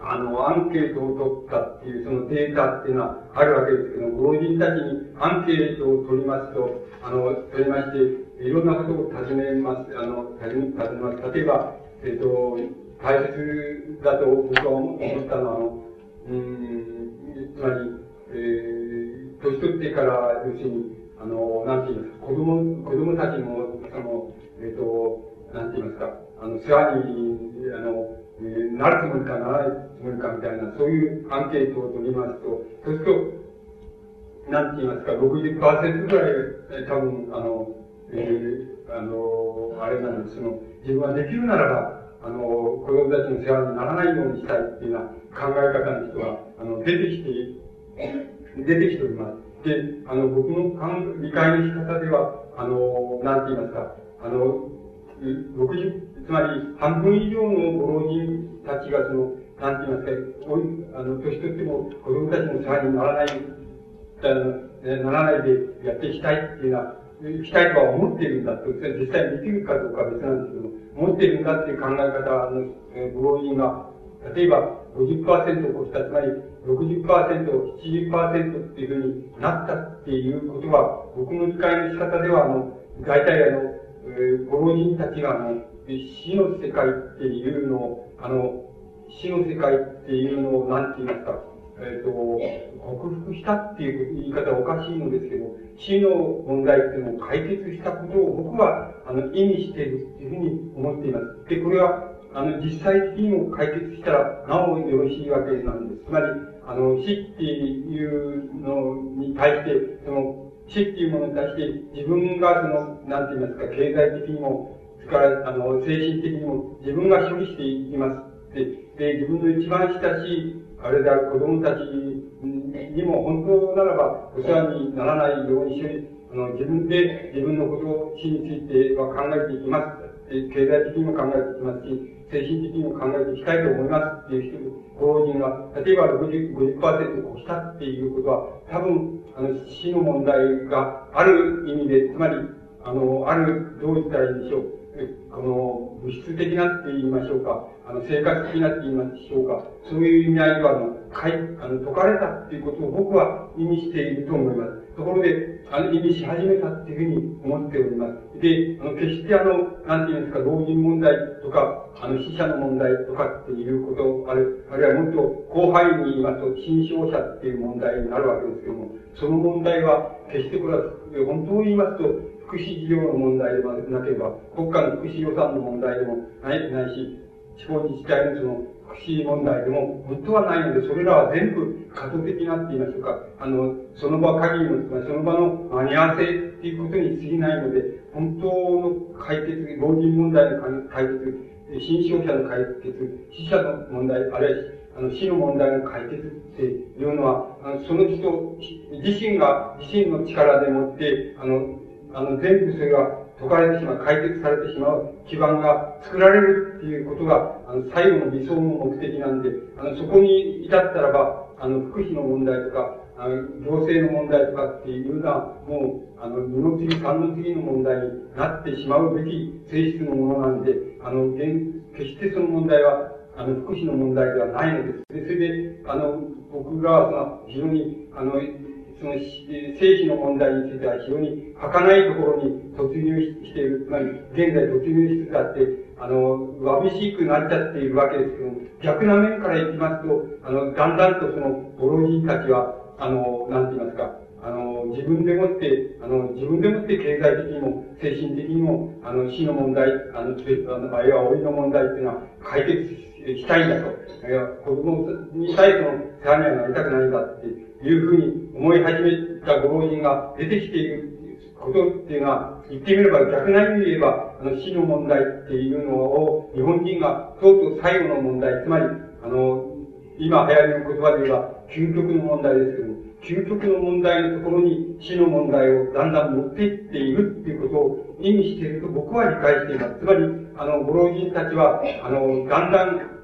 あの、アンケートを取ったっていう、そのデータっていうのはあるわけですけど、ご老人たちにアンケートを取りますと、あの、取りまして、いろんなことを尋ねます、あの、尋ねます。例えば、えっ、と、大切だと僕は思ったのは、あの、うん、つまり、えー、年取ってから、要するに、あの、なんて言いますか、子供、子供たちも、その、えっ、ー、と、なんて言いますか、あの、世話に、あの、えー、なるつもりかならないつもりかみたいな、そういうアンケートを取りますと、そうすると、なんて言いますか、60%ぐらい、え多分、あの、えー、あの、あれなんです、その、自分はできるならば、あの、子供たちの世話にならないようにしたいっていうような考え方の人は、あの、出てきて、出てきております。で、あの、僕の理解の仕方では、あの、なんて言いますか、あの、60、つまり半分以上のご老人たちがその、なんて言いますか、あの、年取っても子供たちの世話にならない、ならないでやっていきたいっていうような、したいとは思っているんだと、実際にできるかどうかは別なんですけども、持っているんだっていう考え方の、え、ご老人が、例えば50%を超した、つまり60%、70%っていうふうになったっていうことは、僕の理解の仕方では、あの、大体あの、ご老人たちが、あの、死の世界っていうのを、あの、死の世界っていうのを、なんて言いますか、えっ、ー、と、克服したっていう言い方はおかしいのですけど、死の問題っていうのを解決したことを僕は、あの、意味しているっていうふうに思っています。で、これは、あの、実際的にも解決したら、なおよろしいわけなんです。つまり、あの、死っていうのに対して、その、死っていうものに対して、自分がその、なんて言いますか、経済的にも、それから、あの、精神的にも、自分が処理していきます。で、で、自分の一番親しい、あれである子供たちにも本当ならばお世話にならないようにして、あの、自分で自分のことを死については考えていきます。経済的にも考えていきますし、精神的にも考えていきたいと思いますっていう人、老人が、例えば60、50%を越したっていうことは、多分、あの、死の問題がある意味で、つまり、あの、ある、どう言ったらいいんでしょう。この、物質的なって言いましょうか、あの、生活的なって言いましょうか、そういう意味合いは、あの、かい、あの、解かれたっていうことを僕は意味していると思います。ところで、あの、意味し始めたっていうふうに思っております。で、あの、決してあの、なんて言うんですか、老人問題とか、あの、死者の問題とかっていうこと、ある、あるいはもっと広範囲に言いますと、新症者っていう問題になるわけですけども、その問題は、決してこれは、本当を言いますと、福祉事業の問題でもなければ、国家の福祉予算の問題でもないないし、地方自治体のその福祉問題でも、本当はないので、それらは全部過渡的なって言いましょうか、あの、その場限りの、その場の間に合わせっていうことに過ぎないので、本当の解決、老人問題の解決、新商者の解決、死者の問題、あるいはあの死の問題の解決っていうのは、あのその人自身が、自身の力でもって、あの、あの、全部それが解かれてしまう、解決されてしまう基盤が作られるっていうことが、あの、最後の理想の目的なんで、あの、そこに至ったらば、あの、福祉の問題とか、あの、行政の問題とかっていうのは、もう、あの、二の次、三の次の問題になってしまうべき性質のものなんで、あの、決してその問題は、あの、福祉の問題ではないのです。で、それで、あの、僕が、その、非常に、あの、その、生死の問題については非常に儚いところに突入している、つまり、現在突入しつつあって、あの、わびしくなっちゃっているわけですけども、逆な面からいきますと、あの、だんだんとその、ご老人たちは、あの、なんて言いますか、あの、自分でもって、あの、自分でもって経済的にも、精神的にも、あの、死の問題、あの、あの、あるいは老いの問題っていうのは解決したいんだと。いや、子供に対しての世話にはなりたくないんだっていうふうに思い始めたご老人が出てきていることっていうのは、言ってみれば逆な意味で言えば、あの、死の問題っていうのを、日本人が、とうとう最後の問題、つまり、あの、今流行りの言葉で言えば、究極の問題です、究極の問題のところに死の問題をだんだん持っていっているっていうことを意味していると僕は理解しています。つまり、あの、ご老人たちは、あの、だんだん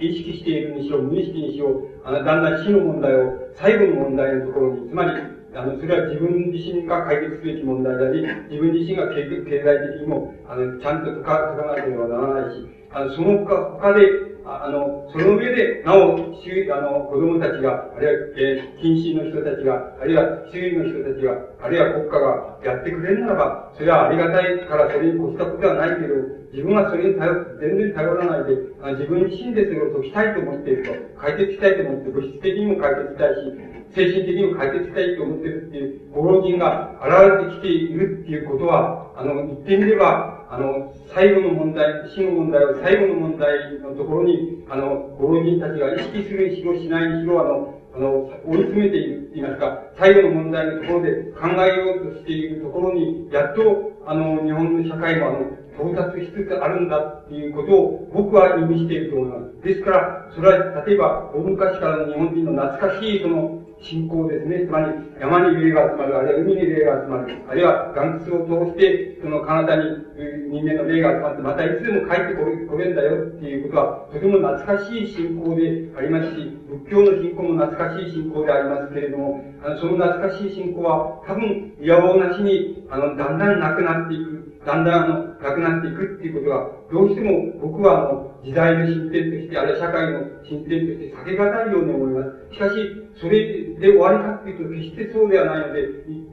意識しているにしろ、無意識にしろ、あの、だんだん死の問題を最後の問題のところに、つまり、あの、それは自分自身が解決すべき問題だし、自分自身が経経済的にも、あの、ちゃんと解かなければならないし、あの、その他、他で、あの、その上で、なお、周あの、子供たちが、あるいは、えー、近親の人たちが、あるいは、周囲の人たちが、あるいは国家がやってくれるならば、それはありがたいからそれに越したことはないけど、自分はそれに頼、全然頼らないで、あ自分自身でそれを解きたいと思っていると、解決したいと思って、物質的にも解決したいし、精神的にも解決したいと思ってるっていうご老人が現れてきているっていうことは、あの、言ってみれば、あの、最後の問題、死の問題を最後の問題のところに、あの、ご老人たちが意識するにしろしないにしろ、あの、あの、追い詰めていると言いますか、最後の問題のところで考えようとしているところに、やっと、あの、日本の社会もあの、到達しつつあるんだっていうことを僕は意味していると思います。ですから、それは例えば、大昔からの日本人の懐かしいその信仰ですね。つまり、山に霊が集まる、あるいは海に霊が集まる、あるいは岩窟を通して、その彼方に人間の霊が集まって、またいつでも帰ってこれるんだよっていうことは、とても懐かしい信仰でありますし、仏教の信仰も懐かしい信仰でありますけれども、あのその懐かしい信仰は、多分、野望なしに、あの、だんだんなくなっていく、だんだんあの、なくなっていくっていうことが、どうしても僕はあの、時代の進展として、あるいは社会の進展として避けがたいように思います。しかし、それで終わりかっていうと、決してそうではないので、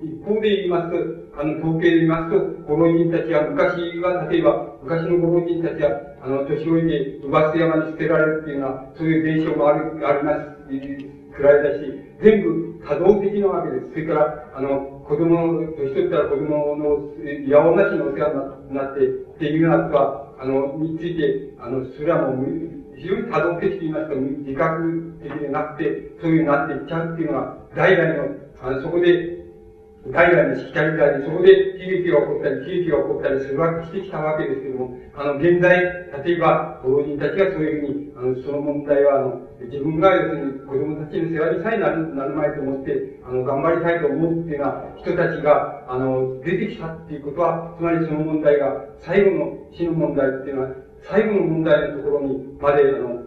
一方で言いますと、あの、統計で言いますと、ご老人たちは、昔は、例えば、昔のご老人たちは、あの、年老いで、うばす山に捨てられるっていうのは、そういう現象もある、あります。くらいだし、全部多動的なわけです。それから、あの、子供、年取ったら子供の、やおなしのお世話になって、っていうようなことは、あの、について、あの、それはもう、非常に多動的と言いますか、自覚的でなくて、そういうになっていっちゃうっていうのは、代々の、あの、そこで、代々のしきたりであり、そこで悲劇が起こったり、悲劇が起こったりするわけ、してきたわけですけども、あの、現在、例えば、老人たちがそういうふうに、あの、その問題は、あの、自分が要するに子供たちの世話にさえなる、なるまいと思って、あの、頑張りたいと思うっていうような人たちが、あの、出てきたっていうことは、つまりその問題が、最後の死の問題っていうのは、最後の問題のところにまで、あの、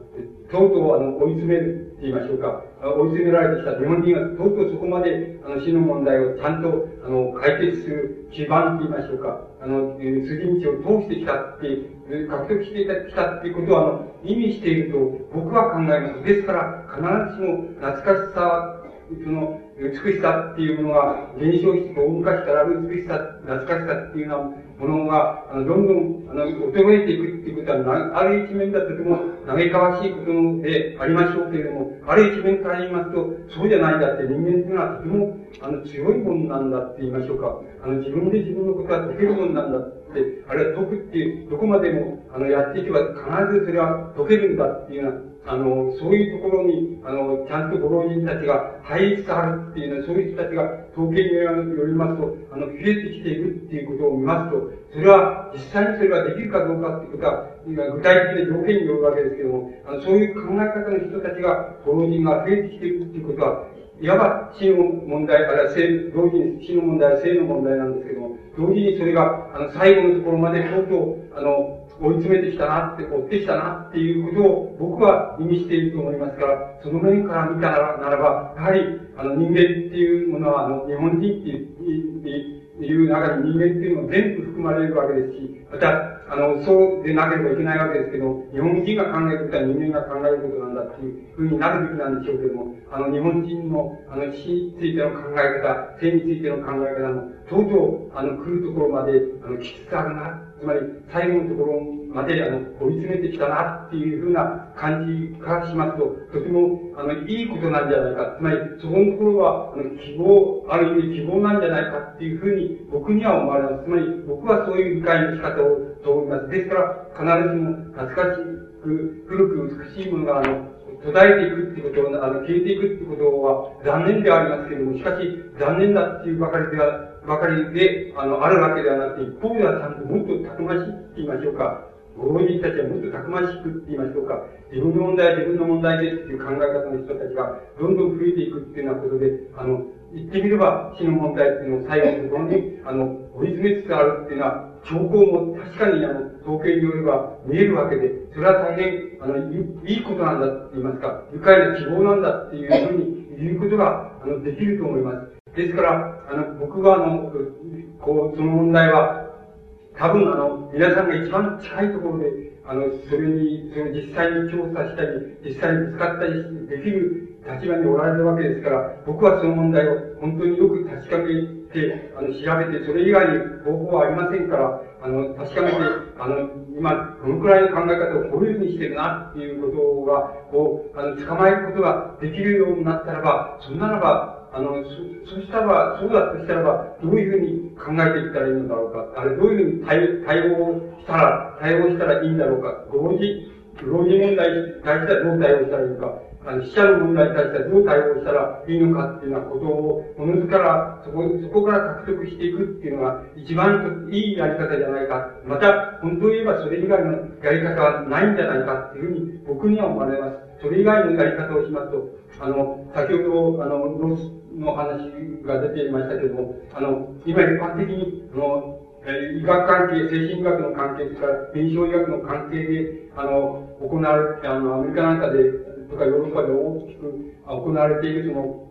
とうとう、あの、追い詰める。言いましょうか。追い詰められてきた日本人がとうとうそこまで、あの、死の問題をちゃんと、あの、解決する基盤って言いましょうか。あの、筋道を通してきたって、獲得してきたっていうことを、あの、意味していると僕は考えます。ですから、必ずしも懐かしさその、美しさっていうものが、現象して大昔からある美しさ、懐かしさっていうのは、ものが、あの、どんどん、あの、衰えていくっていうことは、ある一面だとても嘆かわしいことでありましょうけれども、ある一面から言いますと、そうじゃないんだって人間っていうのはとても、あの、強いもんなんだって言いましょうか。あの、自分で自分のことは解けるもんなんだって、あるいは解くっていう、どこまでも、あの、やっていけば必ずそれは解けるんだっていうような、あの、そういうところに、あの、ちゃんとご老人たちが入りつつあるっていうのは、そういう人たちが統計によりますと、あの、増えてきているっていうことを見ますと、それは、実際にそれができるかどうかっていうことは、具体的な条件によるわけですけども、あの、そういう考え方の人たちが、ご老人が増えてきているっていうことは、いわば死の問題、あるいは性、同時に死の問題は性の問題なんですけども、同時にそれが、あの、最後のところまでとうとう、あの、追い詰めてきたなって、追ってきたなっていうことを僕は意味していると思いますから、その面から見たならば、やはり、あの、人間っていうものは、あの、日本人っていう中に人間っていうのも全部含まれるわけですし、また、あの、そうでなければいけないわけですけど、日本人が考えることは人間が考えることなんだっていうふうになるべきなんでしょうけども、あの、日本人の、あの、死についての考え方、性についての考え方も、とうとう、あの、来るところまで、あの、きつつあるなつまり、最後のところまで、あの、追い詰めてきたなっていうふうな感じからしますと、とても、あの、いいことなんじゃないか。つまり、そこのところは、あの、希望、ある意味希望なんじゃないかっていうふうに、僕には思われます。つまり、僕はそういう理解の仕方を、と思います。ですから、必ずしも、懐かしく、古く美しいものが、あの、途絶えていくってことを、あの、消えていくってことは残念ではありますけれども、しかし、残念だっていうばかりでは、ばかりで、あの、あるわけではなくて、一方ではちゃんともっとたくましいって言いましょうか。老人たちはもっとたくましくって言いましょうか。自分の問題は自分の問題でっていう考え方の人たちがどんどん増えていくっていうようなことで、あの、言ってみれば死の問題っていうのを最後のところに、あの、追い詰めつつあるっていうのは、兆候も確かにあの、統計によれば見えるわけで、それは大変、あの、いいことなんだって言いますか、愉快な希望なんだっていうふうに言うことが、あの、できると思います。ですから、あの、僕はあの、こう、その問題は、多分あの、皆さんが一番近いところで、あの、それに、その実際に調査したり、実際に使ったりできる立場におられるわけですから、僕はその問題を本当によく確かめて、あの、調べて、それ以外に方法はありませんから、あの、確かめて、あの、今、どのくらいの考え方をこういうふうにしてるな、っていうことが、こう、あの、捕まえることができるようになったらば、そんならば、あの、そ、そしたらそうだとしたらば、どういうふうに考えていったらいいのだろうか。あれ、どういうふうに対対応したら、対応したらいいんだろうか。ご老人、老人問題に対してはどう対応したらいいのか。あの、死者の問題に対してはどう対応したらいいのかっていうようなことを、おのずから、そこ、そこから獲得していくっていうのが、一番いいやり方じゃないか。また、本当を言えばそれ以外のやり方はないんじゃないかっていうふうに、僕には思われます。それ以外のやり方をしますと、あの、先ほど、あの、ロスの話が出ていましたけども、あの、今一般的に、あの、医学関係、精神医学の関係、それから臨床医学の関係で、あの、行われて、あの、アメリカなんかで、とかヨーロッパで大きく行われているその、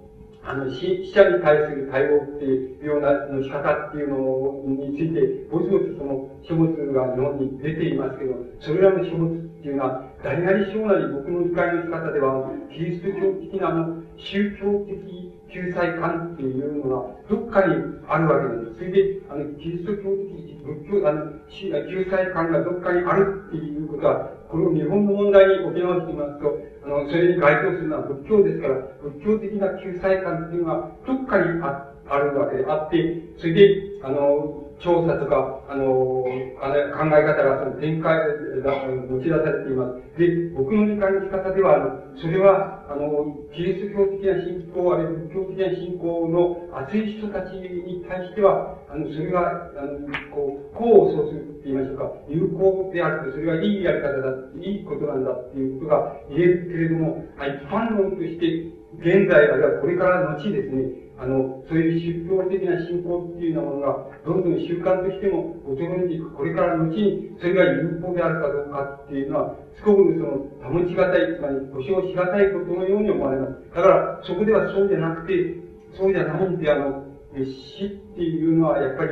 あの、死者に対する対応っていうようなの仕方っていうのについて、ぼちぼちその書物が日本に出ていますけど、それらの書物っていうのは、誰なり小なり僕の理解の仕方では、キリスト教的なあの、宗教的救済観っていうのがどっかにあるわけです。それで、あの、キリスト教的仏教、あの、救済観がどっかにあるっていうことは、この日本の問題に沖縄してみますと、あの、それに該当するのは仏教ですから、仏教的な救済観っていうのはどっかにああるわけであって、それで、あの、調査とか、あの、あれ考え方がその展開だ、持ち出されています。で、僕の理解の仕方では、あの、それは、あの、キリスト教的な信仰、あるいは仏教的な信仰の熱い人たちに対しては、あの、それが、あの、こう、功を奏するって言いましょうか、有効であると、それがいいやり方だ、いいことなんだっていうことが言えるけれども、一般論として、現在、あるいはこれからの後ですね、あの、そういう宗教的な信仰っていうようなものが、どんどん習慣としても衰えていく。これからのうちに、それが有効であるかどうかっていうのは、すごくその、保ちがたい、つまり保証しがたいことのように思われます。だから、そこではそうじゃなくて、そうじゃないんで、あの、死っていうのは、やっぱり、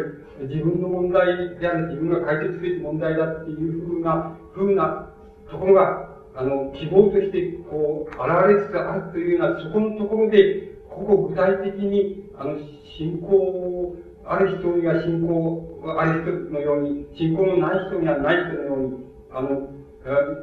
自分の問題である、自分が解決する問題だっていうふうな、ふうなところが、あの、希望として、こう、現れつつあるというような、そこのところで、ここ具体的に、あの、信仰ある人には信仰、ある人のように、信仰のない人にはない人のように、あの、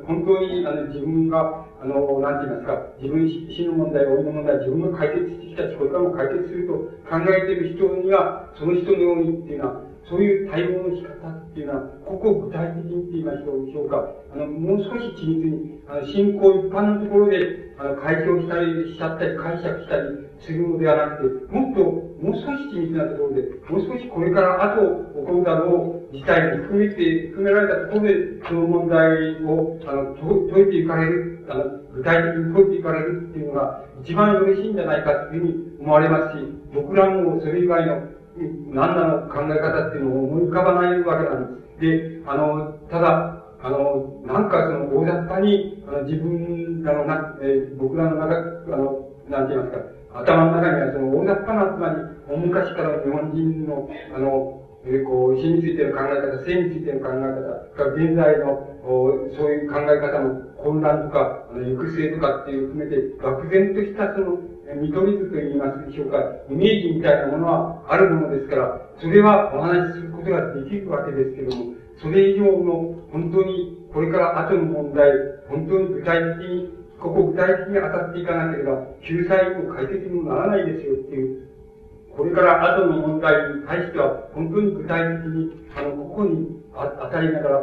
本当に、あの、自分が、あの、なんて言いますか、自分死の問題、老いの問題、自分が解決してきたし、これからも解決すると考えている人には、その人のようにっていうのは、そういう対応の仕方っていうのは、ここを具体的にって言いましょうでしょうか。あの、もう少し緻密に、あの、信仰一般のところで、あの、解消したりしちゃったり、解釈したりするのではなくて、もっと、もう少し緻密なところで、もう少しこれから後起こるだろう事態に含めて、含められたところで、その問題を、あの、解いていかれる、あの、具体的に解いていかれるっていうのが、一番よろしいんじゃないかというふうに思われますし、僕らもそれ以外の何らの考え方っていうのを思い浮かばないわけなんです。で、あの、ただ、あの、なんかその大雑把に、あの自分らのな、えー、僕らの中、あの、なんて言いますか、頭の中にはその大雑把な、つまり、大昔からの日本人の、あの、えー、こう、死についての考え方、性についての考え方、現在のお、そういう考え方の混乱とか、あの、行く末とかっていう含めて、漠然としたその、見取り図と言いますでしょうか、イメージみたいなものはあるものですから、それはお話しすることができるわけですけども、それ以上の本当にこれから後の問題、本当に具体的に、ここ具体的に当たっていかなければ、救済も解決にもならないですよっていう、これから後の問題に対しては、本当に具体的に、あの、ここに当たりながら、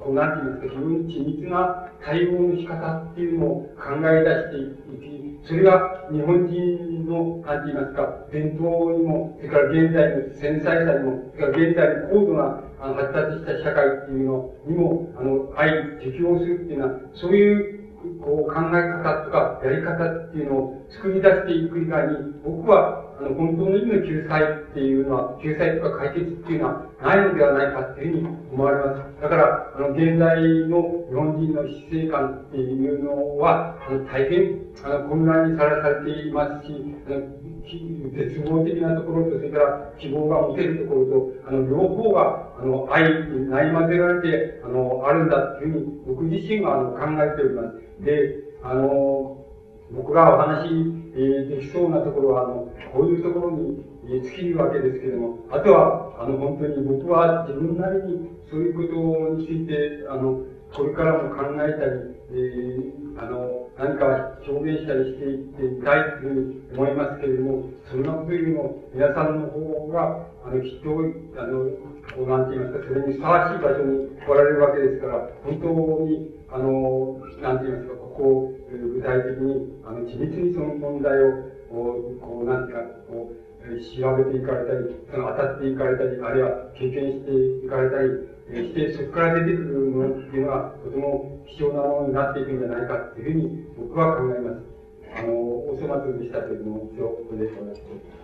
こう、なんて言いますか、非常に緻密な対応の仕方っていうのを考え出していき、それが日本人の、なんて言いますか、伝統にも、それから現代の繊細さにも、それから現代の高度な発達した社会っていうのにも、あの、相適応するっていうのは、そういうこう考え方とかやり方っていうのを作り出していく以外に、僕は、あの、本当の意味の救済っていうのは、救済とか解決っていうのはないのではないかっていうふうに思われます。だから、あの、現代の日本人の死生観っていうのは、あの、大変、あの、混乱にさらされていますし、あの、絶望的なところと、それから希望が持てるところと、あの、両方が、あの、愛にないまぜられて、あの、あるんだっていうふうに、僕自身は、あの、考えております。で、あの、僕がお話、えー、できそうなところは、あの、こういうところに、え尽きるわけですけども、あとは、あの、本当に僕は自分なりにそういうことについて、あの、これからも考えたり、えー、あの、何か表現したりしていってみたいというふうに思いますけれども、そんなことよりも、皆さんの方が、あの、きっと、あの、こう、なんて言いますか、それにふさわしい場所に来られるわけですから、本当に、あの、なんて言いますか、ここを具体的に、あの、緻密にその問題を、こう、なんていうか、こう、調べていかれたり、その当たっていかれたり、あるいは経験していかれたりして、そこから出てくるものっていうのは、とても貴重なものになっていくんじゃないかっていうふうに僕は考えます。あの、お粗末でしたけれども、一応、ここでお願いします。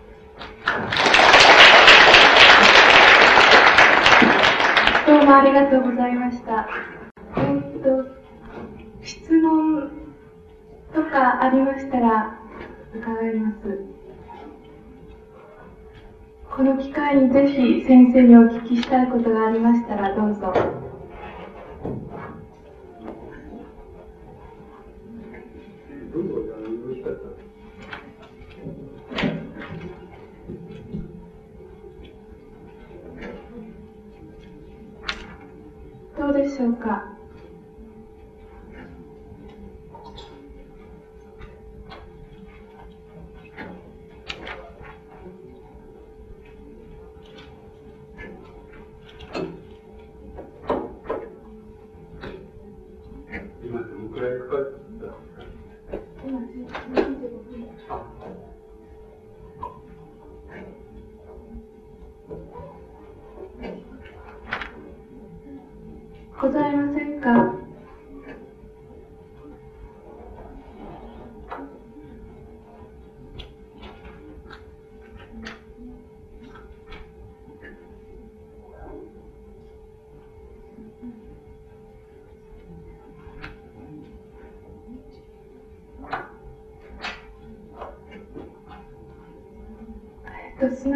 どうもありがとうございました。えっと、質問とかありましたら伺います。この機会にぜひ先生にお聞きしたいことがありましたらどうぞ。どうでしょうか？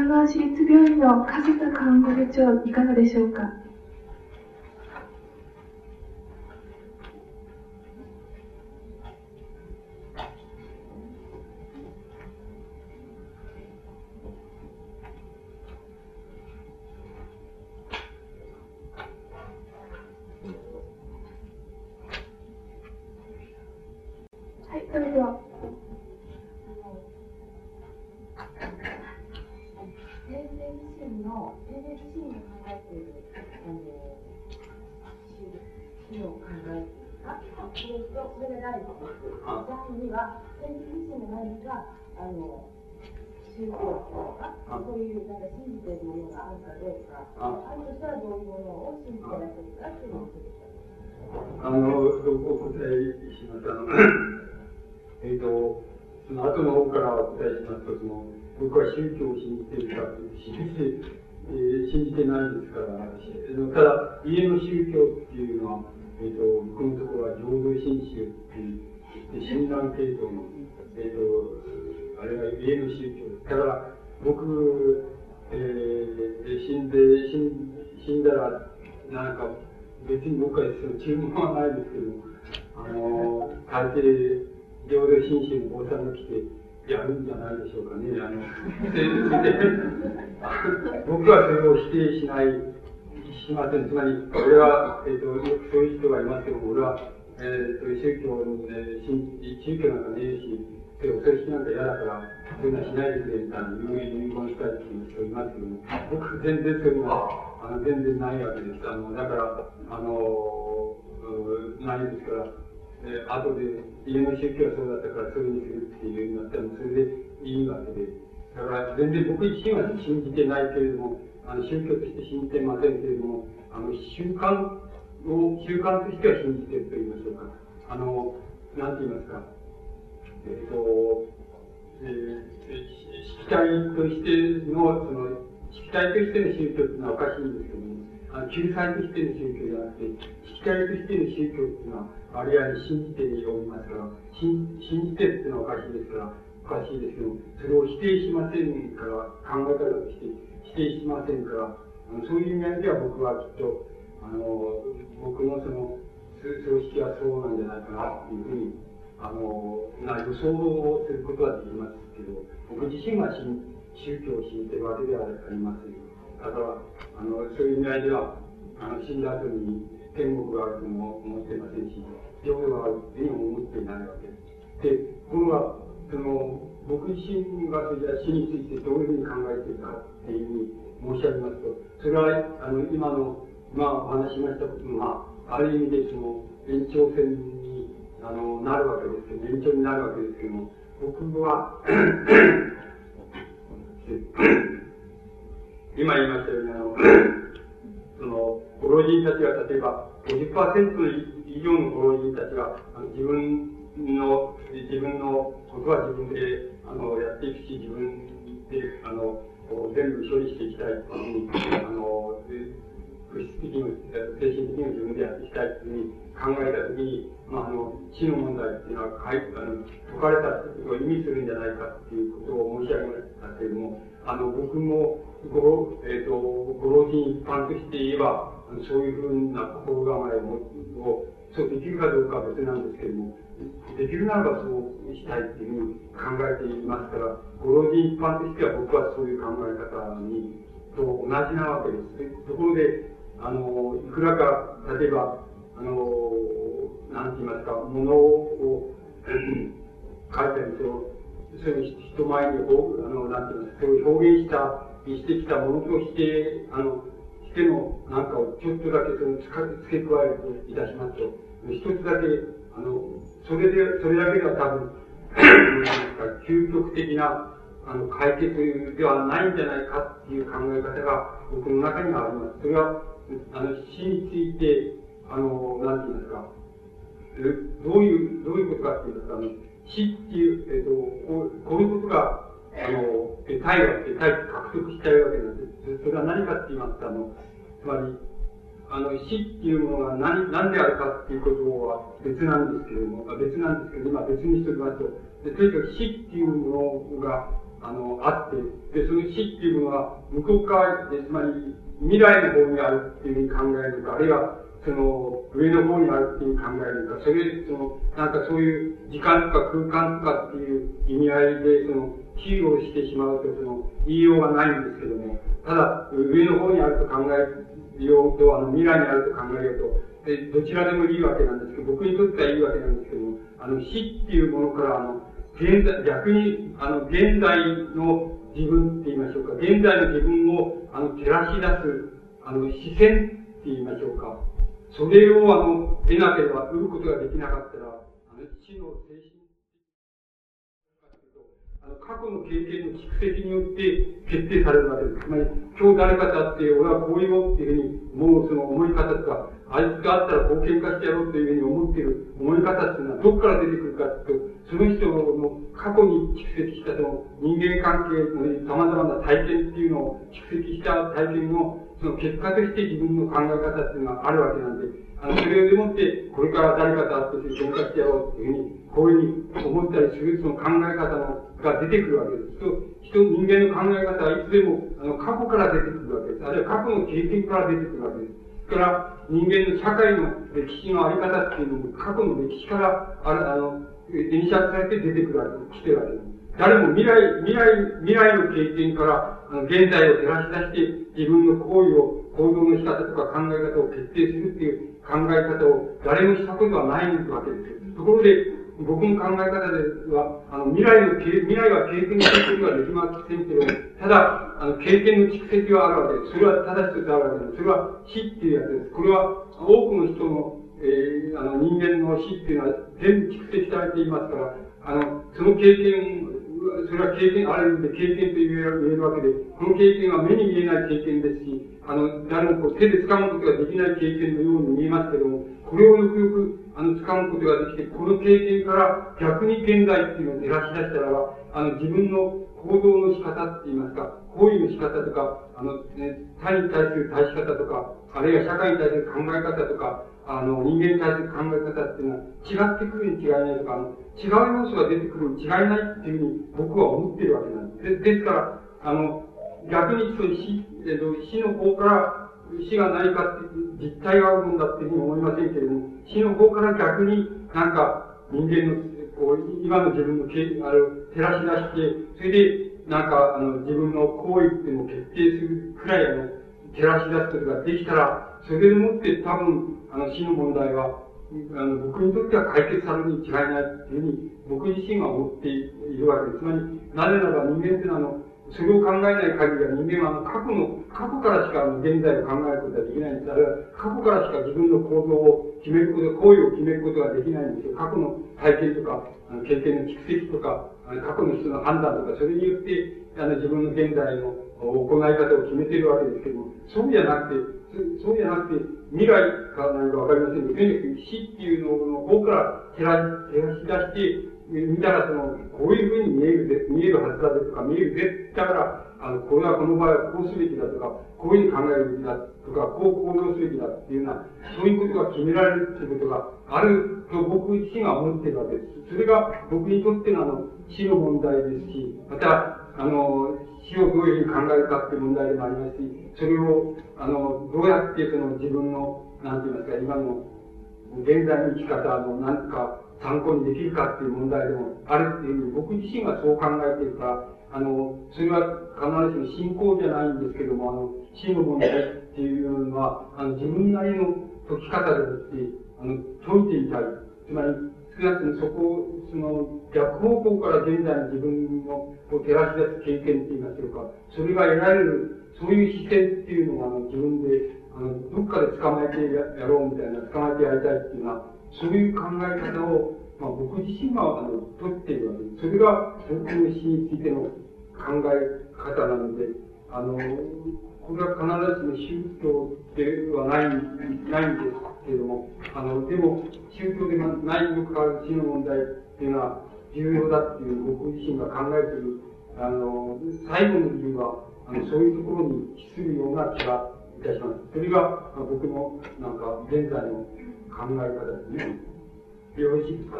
川市立病院の加瀬田看護部長、いかがでしょうか？それが第一です。第二は、先生自身が何か、あの、宗教とか、そういうなんか信じているものがあるかどうか、あるとしたらどういうものを信じてらっしゃるかっていうのをあの、お答えします。あの、えっ、と、その後の方からお答えしますと、その、僕は宗教を信じているか信じて、えー、信じてないですから、ただ、家の宗教っていうのは、えっ、と、僕のところは浄土真宗っていう、親鸞系統の、えっ、と、あれは家の宗教。だから、僕、えー、死んで、死んだら、なんか、別に僕はその注文はないですけども、あの、大抵、浄土真宗の坊さんが来て、やるんじゃないでしょうかね。あの、僕はそれを否定しない、しません。つまり、俺は、えっ、ー、と、そういう人がいますけど、俺は、えっ、ー、と、宗教の、えー、宗教なんかねえし、で、お葬式なんか嫌だから、そういうのはしないでくれ、みたいな、遺言したいっていう人いますけども、僕、全然そういうのは、あの、全然ないわけです。あの、だから、あの、ないですから、えー、後で家の宗教はそうだったからそれにするっていうようになったらそれでいいわけで。だから全然僕自身は信じてないけれども、あの宗教として信じてませんけれども、あの習慣を、習慣としては信じてると言いましょうか。あの、なんて言いますか。えっ、ー、と、えー、式体としての、その、式体としての宗教っていうのはおかしいんですけども、あの救済としての宗教じゃなくて、式体としての宗教っていうのは、あるいは信じておりますから、信信じてっていうのはおかしいですから、おかしいですけど、それを否定しませんから、考え方として否定しませんから、あのそういう意味では僕はきっと、あの、僕のその、葬式はそうなんじゃないかなっていうふうに、あの、な予想をすることはできますけど、僕自身は宗教を信じてるわけではありませんた。だ、あの、そういう意味合いでは、あの、死んだ後に天国があるとも思ってませんし、浄土があるとも思っていないわけです。で、このその、僕自身がそれじゃ死についてどういうふうに考えているかっていうふうに申し上げますと、それは、あの、今の、まあ、お話しましたことが、ある意味でその、延長線に、あの、なるわけですけど、延長になるわけですけども、僕は今言いましたように、あの、その、ご老人たちが例えば50%以上のご老人たちが、あの自分の、自分のことは自分で、あの、やっていくし、自分で、あの、全部処理していきたいっていうふうに、あの、的に、精神的に自分でやっていきたいっていうふうに考えたときに、まあ、あの、死の問題っていうのは、かいあの解かれたことを意味するんじゃないかっていうことを申し上げましたけれども、あの、僕も、ご、えっ、ー、と、ご老人一般として言えば、そういうふうな心構えを、そうできるかどうかは別なんですけれども、できるならばそうしたいっていうふうに考えていますから、ご老人一般としては僕はそういう考え方に、と同じなわけです。ところで、あの、いくらか、例えば、あの、なんて言いますか、ものを、書いたりする、そういう人前に、あの、なんて言いますか、そういう表現した、してきたものとして、あの、してのなんかをちょっとだけその付け加えるといたしますと、一つだけ、あの、それで、それだけでは多分、究極的な、あの、解決ではないんじゃないかっていう考え方が僕の中にはあります。それは、あの、死について、あの、なんて言いますか、どういう、どういうことかっていますか、あの、死っていう、えっ、と、こうこういうことが、あの、得体が、得体獲得したいわけなんです。それは何かって言いますと、あの、つまり、あの、死っていうものが何、何であるかっていうことは別なんですけれども、別なんですけど、今別にしておきますと、でとにかく死っていうものが、あの、あって、で、その死っていうものは、向こう側で、つまり、未来の方にあるっていうふうに考えるか、あるいは、その、上の方にあるっていうふうに考えるか、それ、その、なんかそういう時間とか空間とかっていう意味合いで、その、比喩をしてしまうと、その、言いようがないんですけども、ただ、上の方にあると考えようと、あの、未来にあると考えようと、えどちらでもいいわけなんですけど、僕にとってはいいわけなんですけども、あの、死っていうものから、あの、現在、逆に、あの、現在の自分って言いましょうか、現在の自分を、あの、照らし出す、あの、視線って言いましょうか、それを、あの、得なければ、得ることができなかったら、あの、死の精神過去の経験の蓄積によって決定されるわけです。つまり、今日誰かと会って、俺はこう言おうっていうふうに思うその思い方とか、あいつがあったらこう喧嘩してやろうというふうに思っている思い方っていうのはどこから出てくるかというと、その人の過去に蓄積したその人間関係の様々な体験っていうのを蓄積した体験のその結果として自分の考え方っていうのがあるわけなんで、あの、それでもって、これから誰かと会って喧嘩してやろうっていうふうに、こういうふうに思ったりするその考え方のが出てくるわけです。と、人、人間の考え方はいつでも、あの、過去から出てくるわけです。あるいは過去の経験から出てくるわけです。から、人間の社会の歴史のあり方っていうのも、過去の歴史から、ああの、電車されて出てくるわけ。来てるわけです。誰も未来、未来、未来の経験から、あの、現在を照らし出して、自分の行為を、行動の仕方とか考え方を決定するっていう考え方を誰もしたことはないわけです。ところで、僕の考え方では、あの、未来の、未来は経験の蓄積はできませんけど、ただ、あの、経験の蓄積はあるわけです。それは正しくあるわけです。それは死っていうやつです。これは、多くの人の、えー、あの、人間の死っていうのは全部蓄積されていますから、あの、その経験、それは経験、ある意味で経験と言えるわけで、この経験は目に見えない経験ですし、あの、誰もこう手で掴むことができない経験のように見えますけども、これをよくよく、あの、掴むことができて、この経験から逆に現在っていうのを照らし出したらば、あの、自分の行動の仕方って言いますか、行為の仕方とか、あの、ね、他に対する対し方とか、あるいは社会に対する考え方とか、あの、人間に対する考え方っていうのは違ってくるに違いないとか、あの、違う要素が出てくるに違いないっていうふうに僕は思ってるわけなんです。ですから、あの、逆にその死、えっと、死の方から死が何かって実態があるもんだっていうふうに思いませんけれども、死の方から逆になんか人間の、こう、今の自分のある照らし出して、それで、なんか、あの、自分の行為っていうのを決定するくらい、あの、照らし出すことができたら、それでもって多分、あの、死の問題は、あの、僕にとっては解決されるに違いないっていうふうに、僕自身は思っているわけです。つまり、なぜなら人間っていうのは、あの、それを考えない限りは人間は過去の、過去からしか現在を考えることができないんです。あるいは過去からしか自分の行動を決めること、行為を決めることができないんですよ。過去の体験とか、あの経験の蓄積とか、過去の人の判断とか、それによって、あの自分の現在の行い方を決めているわけですけども、そうじゃなくて、そうじゃなくて、未来か何かわかりませんけど、とにかく死っていうのの方から照らし出して、見たらその、こういうふうに見えるぜ、見えるはずだぜとか、見えるぜだから、あの、これはこの場合はこうすべきだとか、こういうふうに考えるべきだとか、こう行動すべきだっていうような、そういうことが決められるっていうことがあると僕自身が思ってるわけです。それが僕にとってのあの、死の問題ですし、また、あの、死をどういうふうに考えるかっていう問題でもありますし、それを、あの、どうやってその自分の、なんて言いますか、今の、現在の生き方のなんか、参考にできるかっていう問題でもあるっていうふうに僕自身がそう考えてるから、あの、それは必ずしも信仰じゃないんですけども、あの、死の問題っていうのは、あの、自分なりの解き方でもって、あの、解いていたい。つまり、少なくともそこ、その、逆方向から現在の自分の、こう、照らし出す経験って言いましょうか。それが得られる、そういう視点っていうのが、あの、自分で、あの、どっかで捕まえてやろうみたいな、捕まえてやりたいっていうのは、そういう考え方を、まあ、僕自身は、あの、取っているわけです。それが僕の死についての考え方なので、あの、これは必ずしも宗教ではない、ないんですけれども、あの、でも、宗教でないにもかかわらず死の問題っていうのは重要だっていう僕自身が考えている、あの、最後の理由は、あの、そういうところに帰するような気がいたします。それが、僕の、なんか、現在の考え方ですね。よろしいですか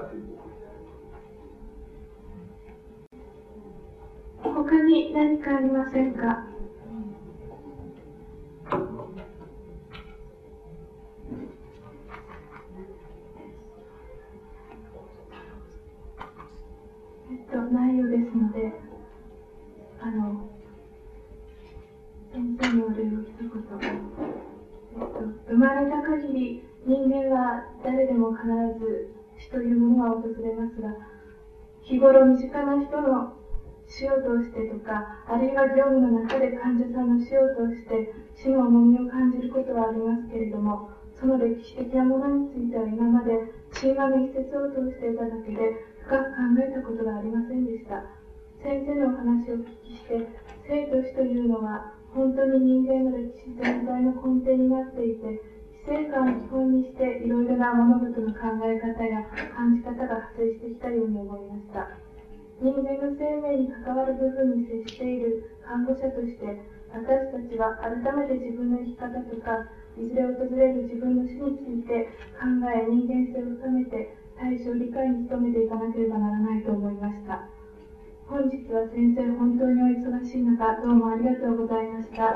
他に何かありませんか？えっと、内容ですので、あの、先生にお礼を一言。えっと、生まれた限り人間にも必ず死というものは訪れますが、日頃身近な人の死を通してとか、あるいは業務の中で患者さんの死を通して死の重みを感じることはありますけれども、その歴史的なものについては今まで神話の一節を通していただけで深く考えたことがありませんでした。先生のお話をお聞きして、生と死というのは本当に人間の歴史全体の根底になっていて、死生観を基本にしていろいろな物事の考え方や感じ方が派生してきたように思いました。人間の生命に関わる部分に接している看護者として、私たちは改めて自分の生き方とか、いずれ訪れる自分の死について考え、人間性を深めて、対象理解に努めていかなければならないと思いました。本日は先生、本当にお忙しい中、どうもありがとうございました。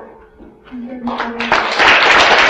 本当にありがとうございました。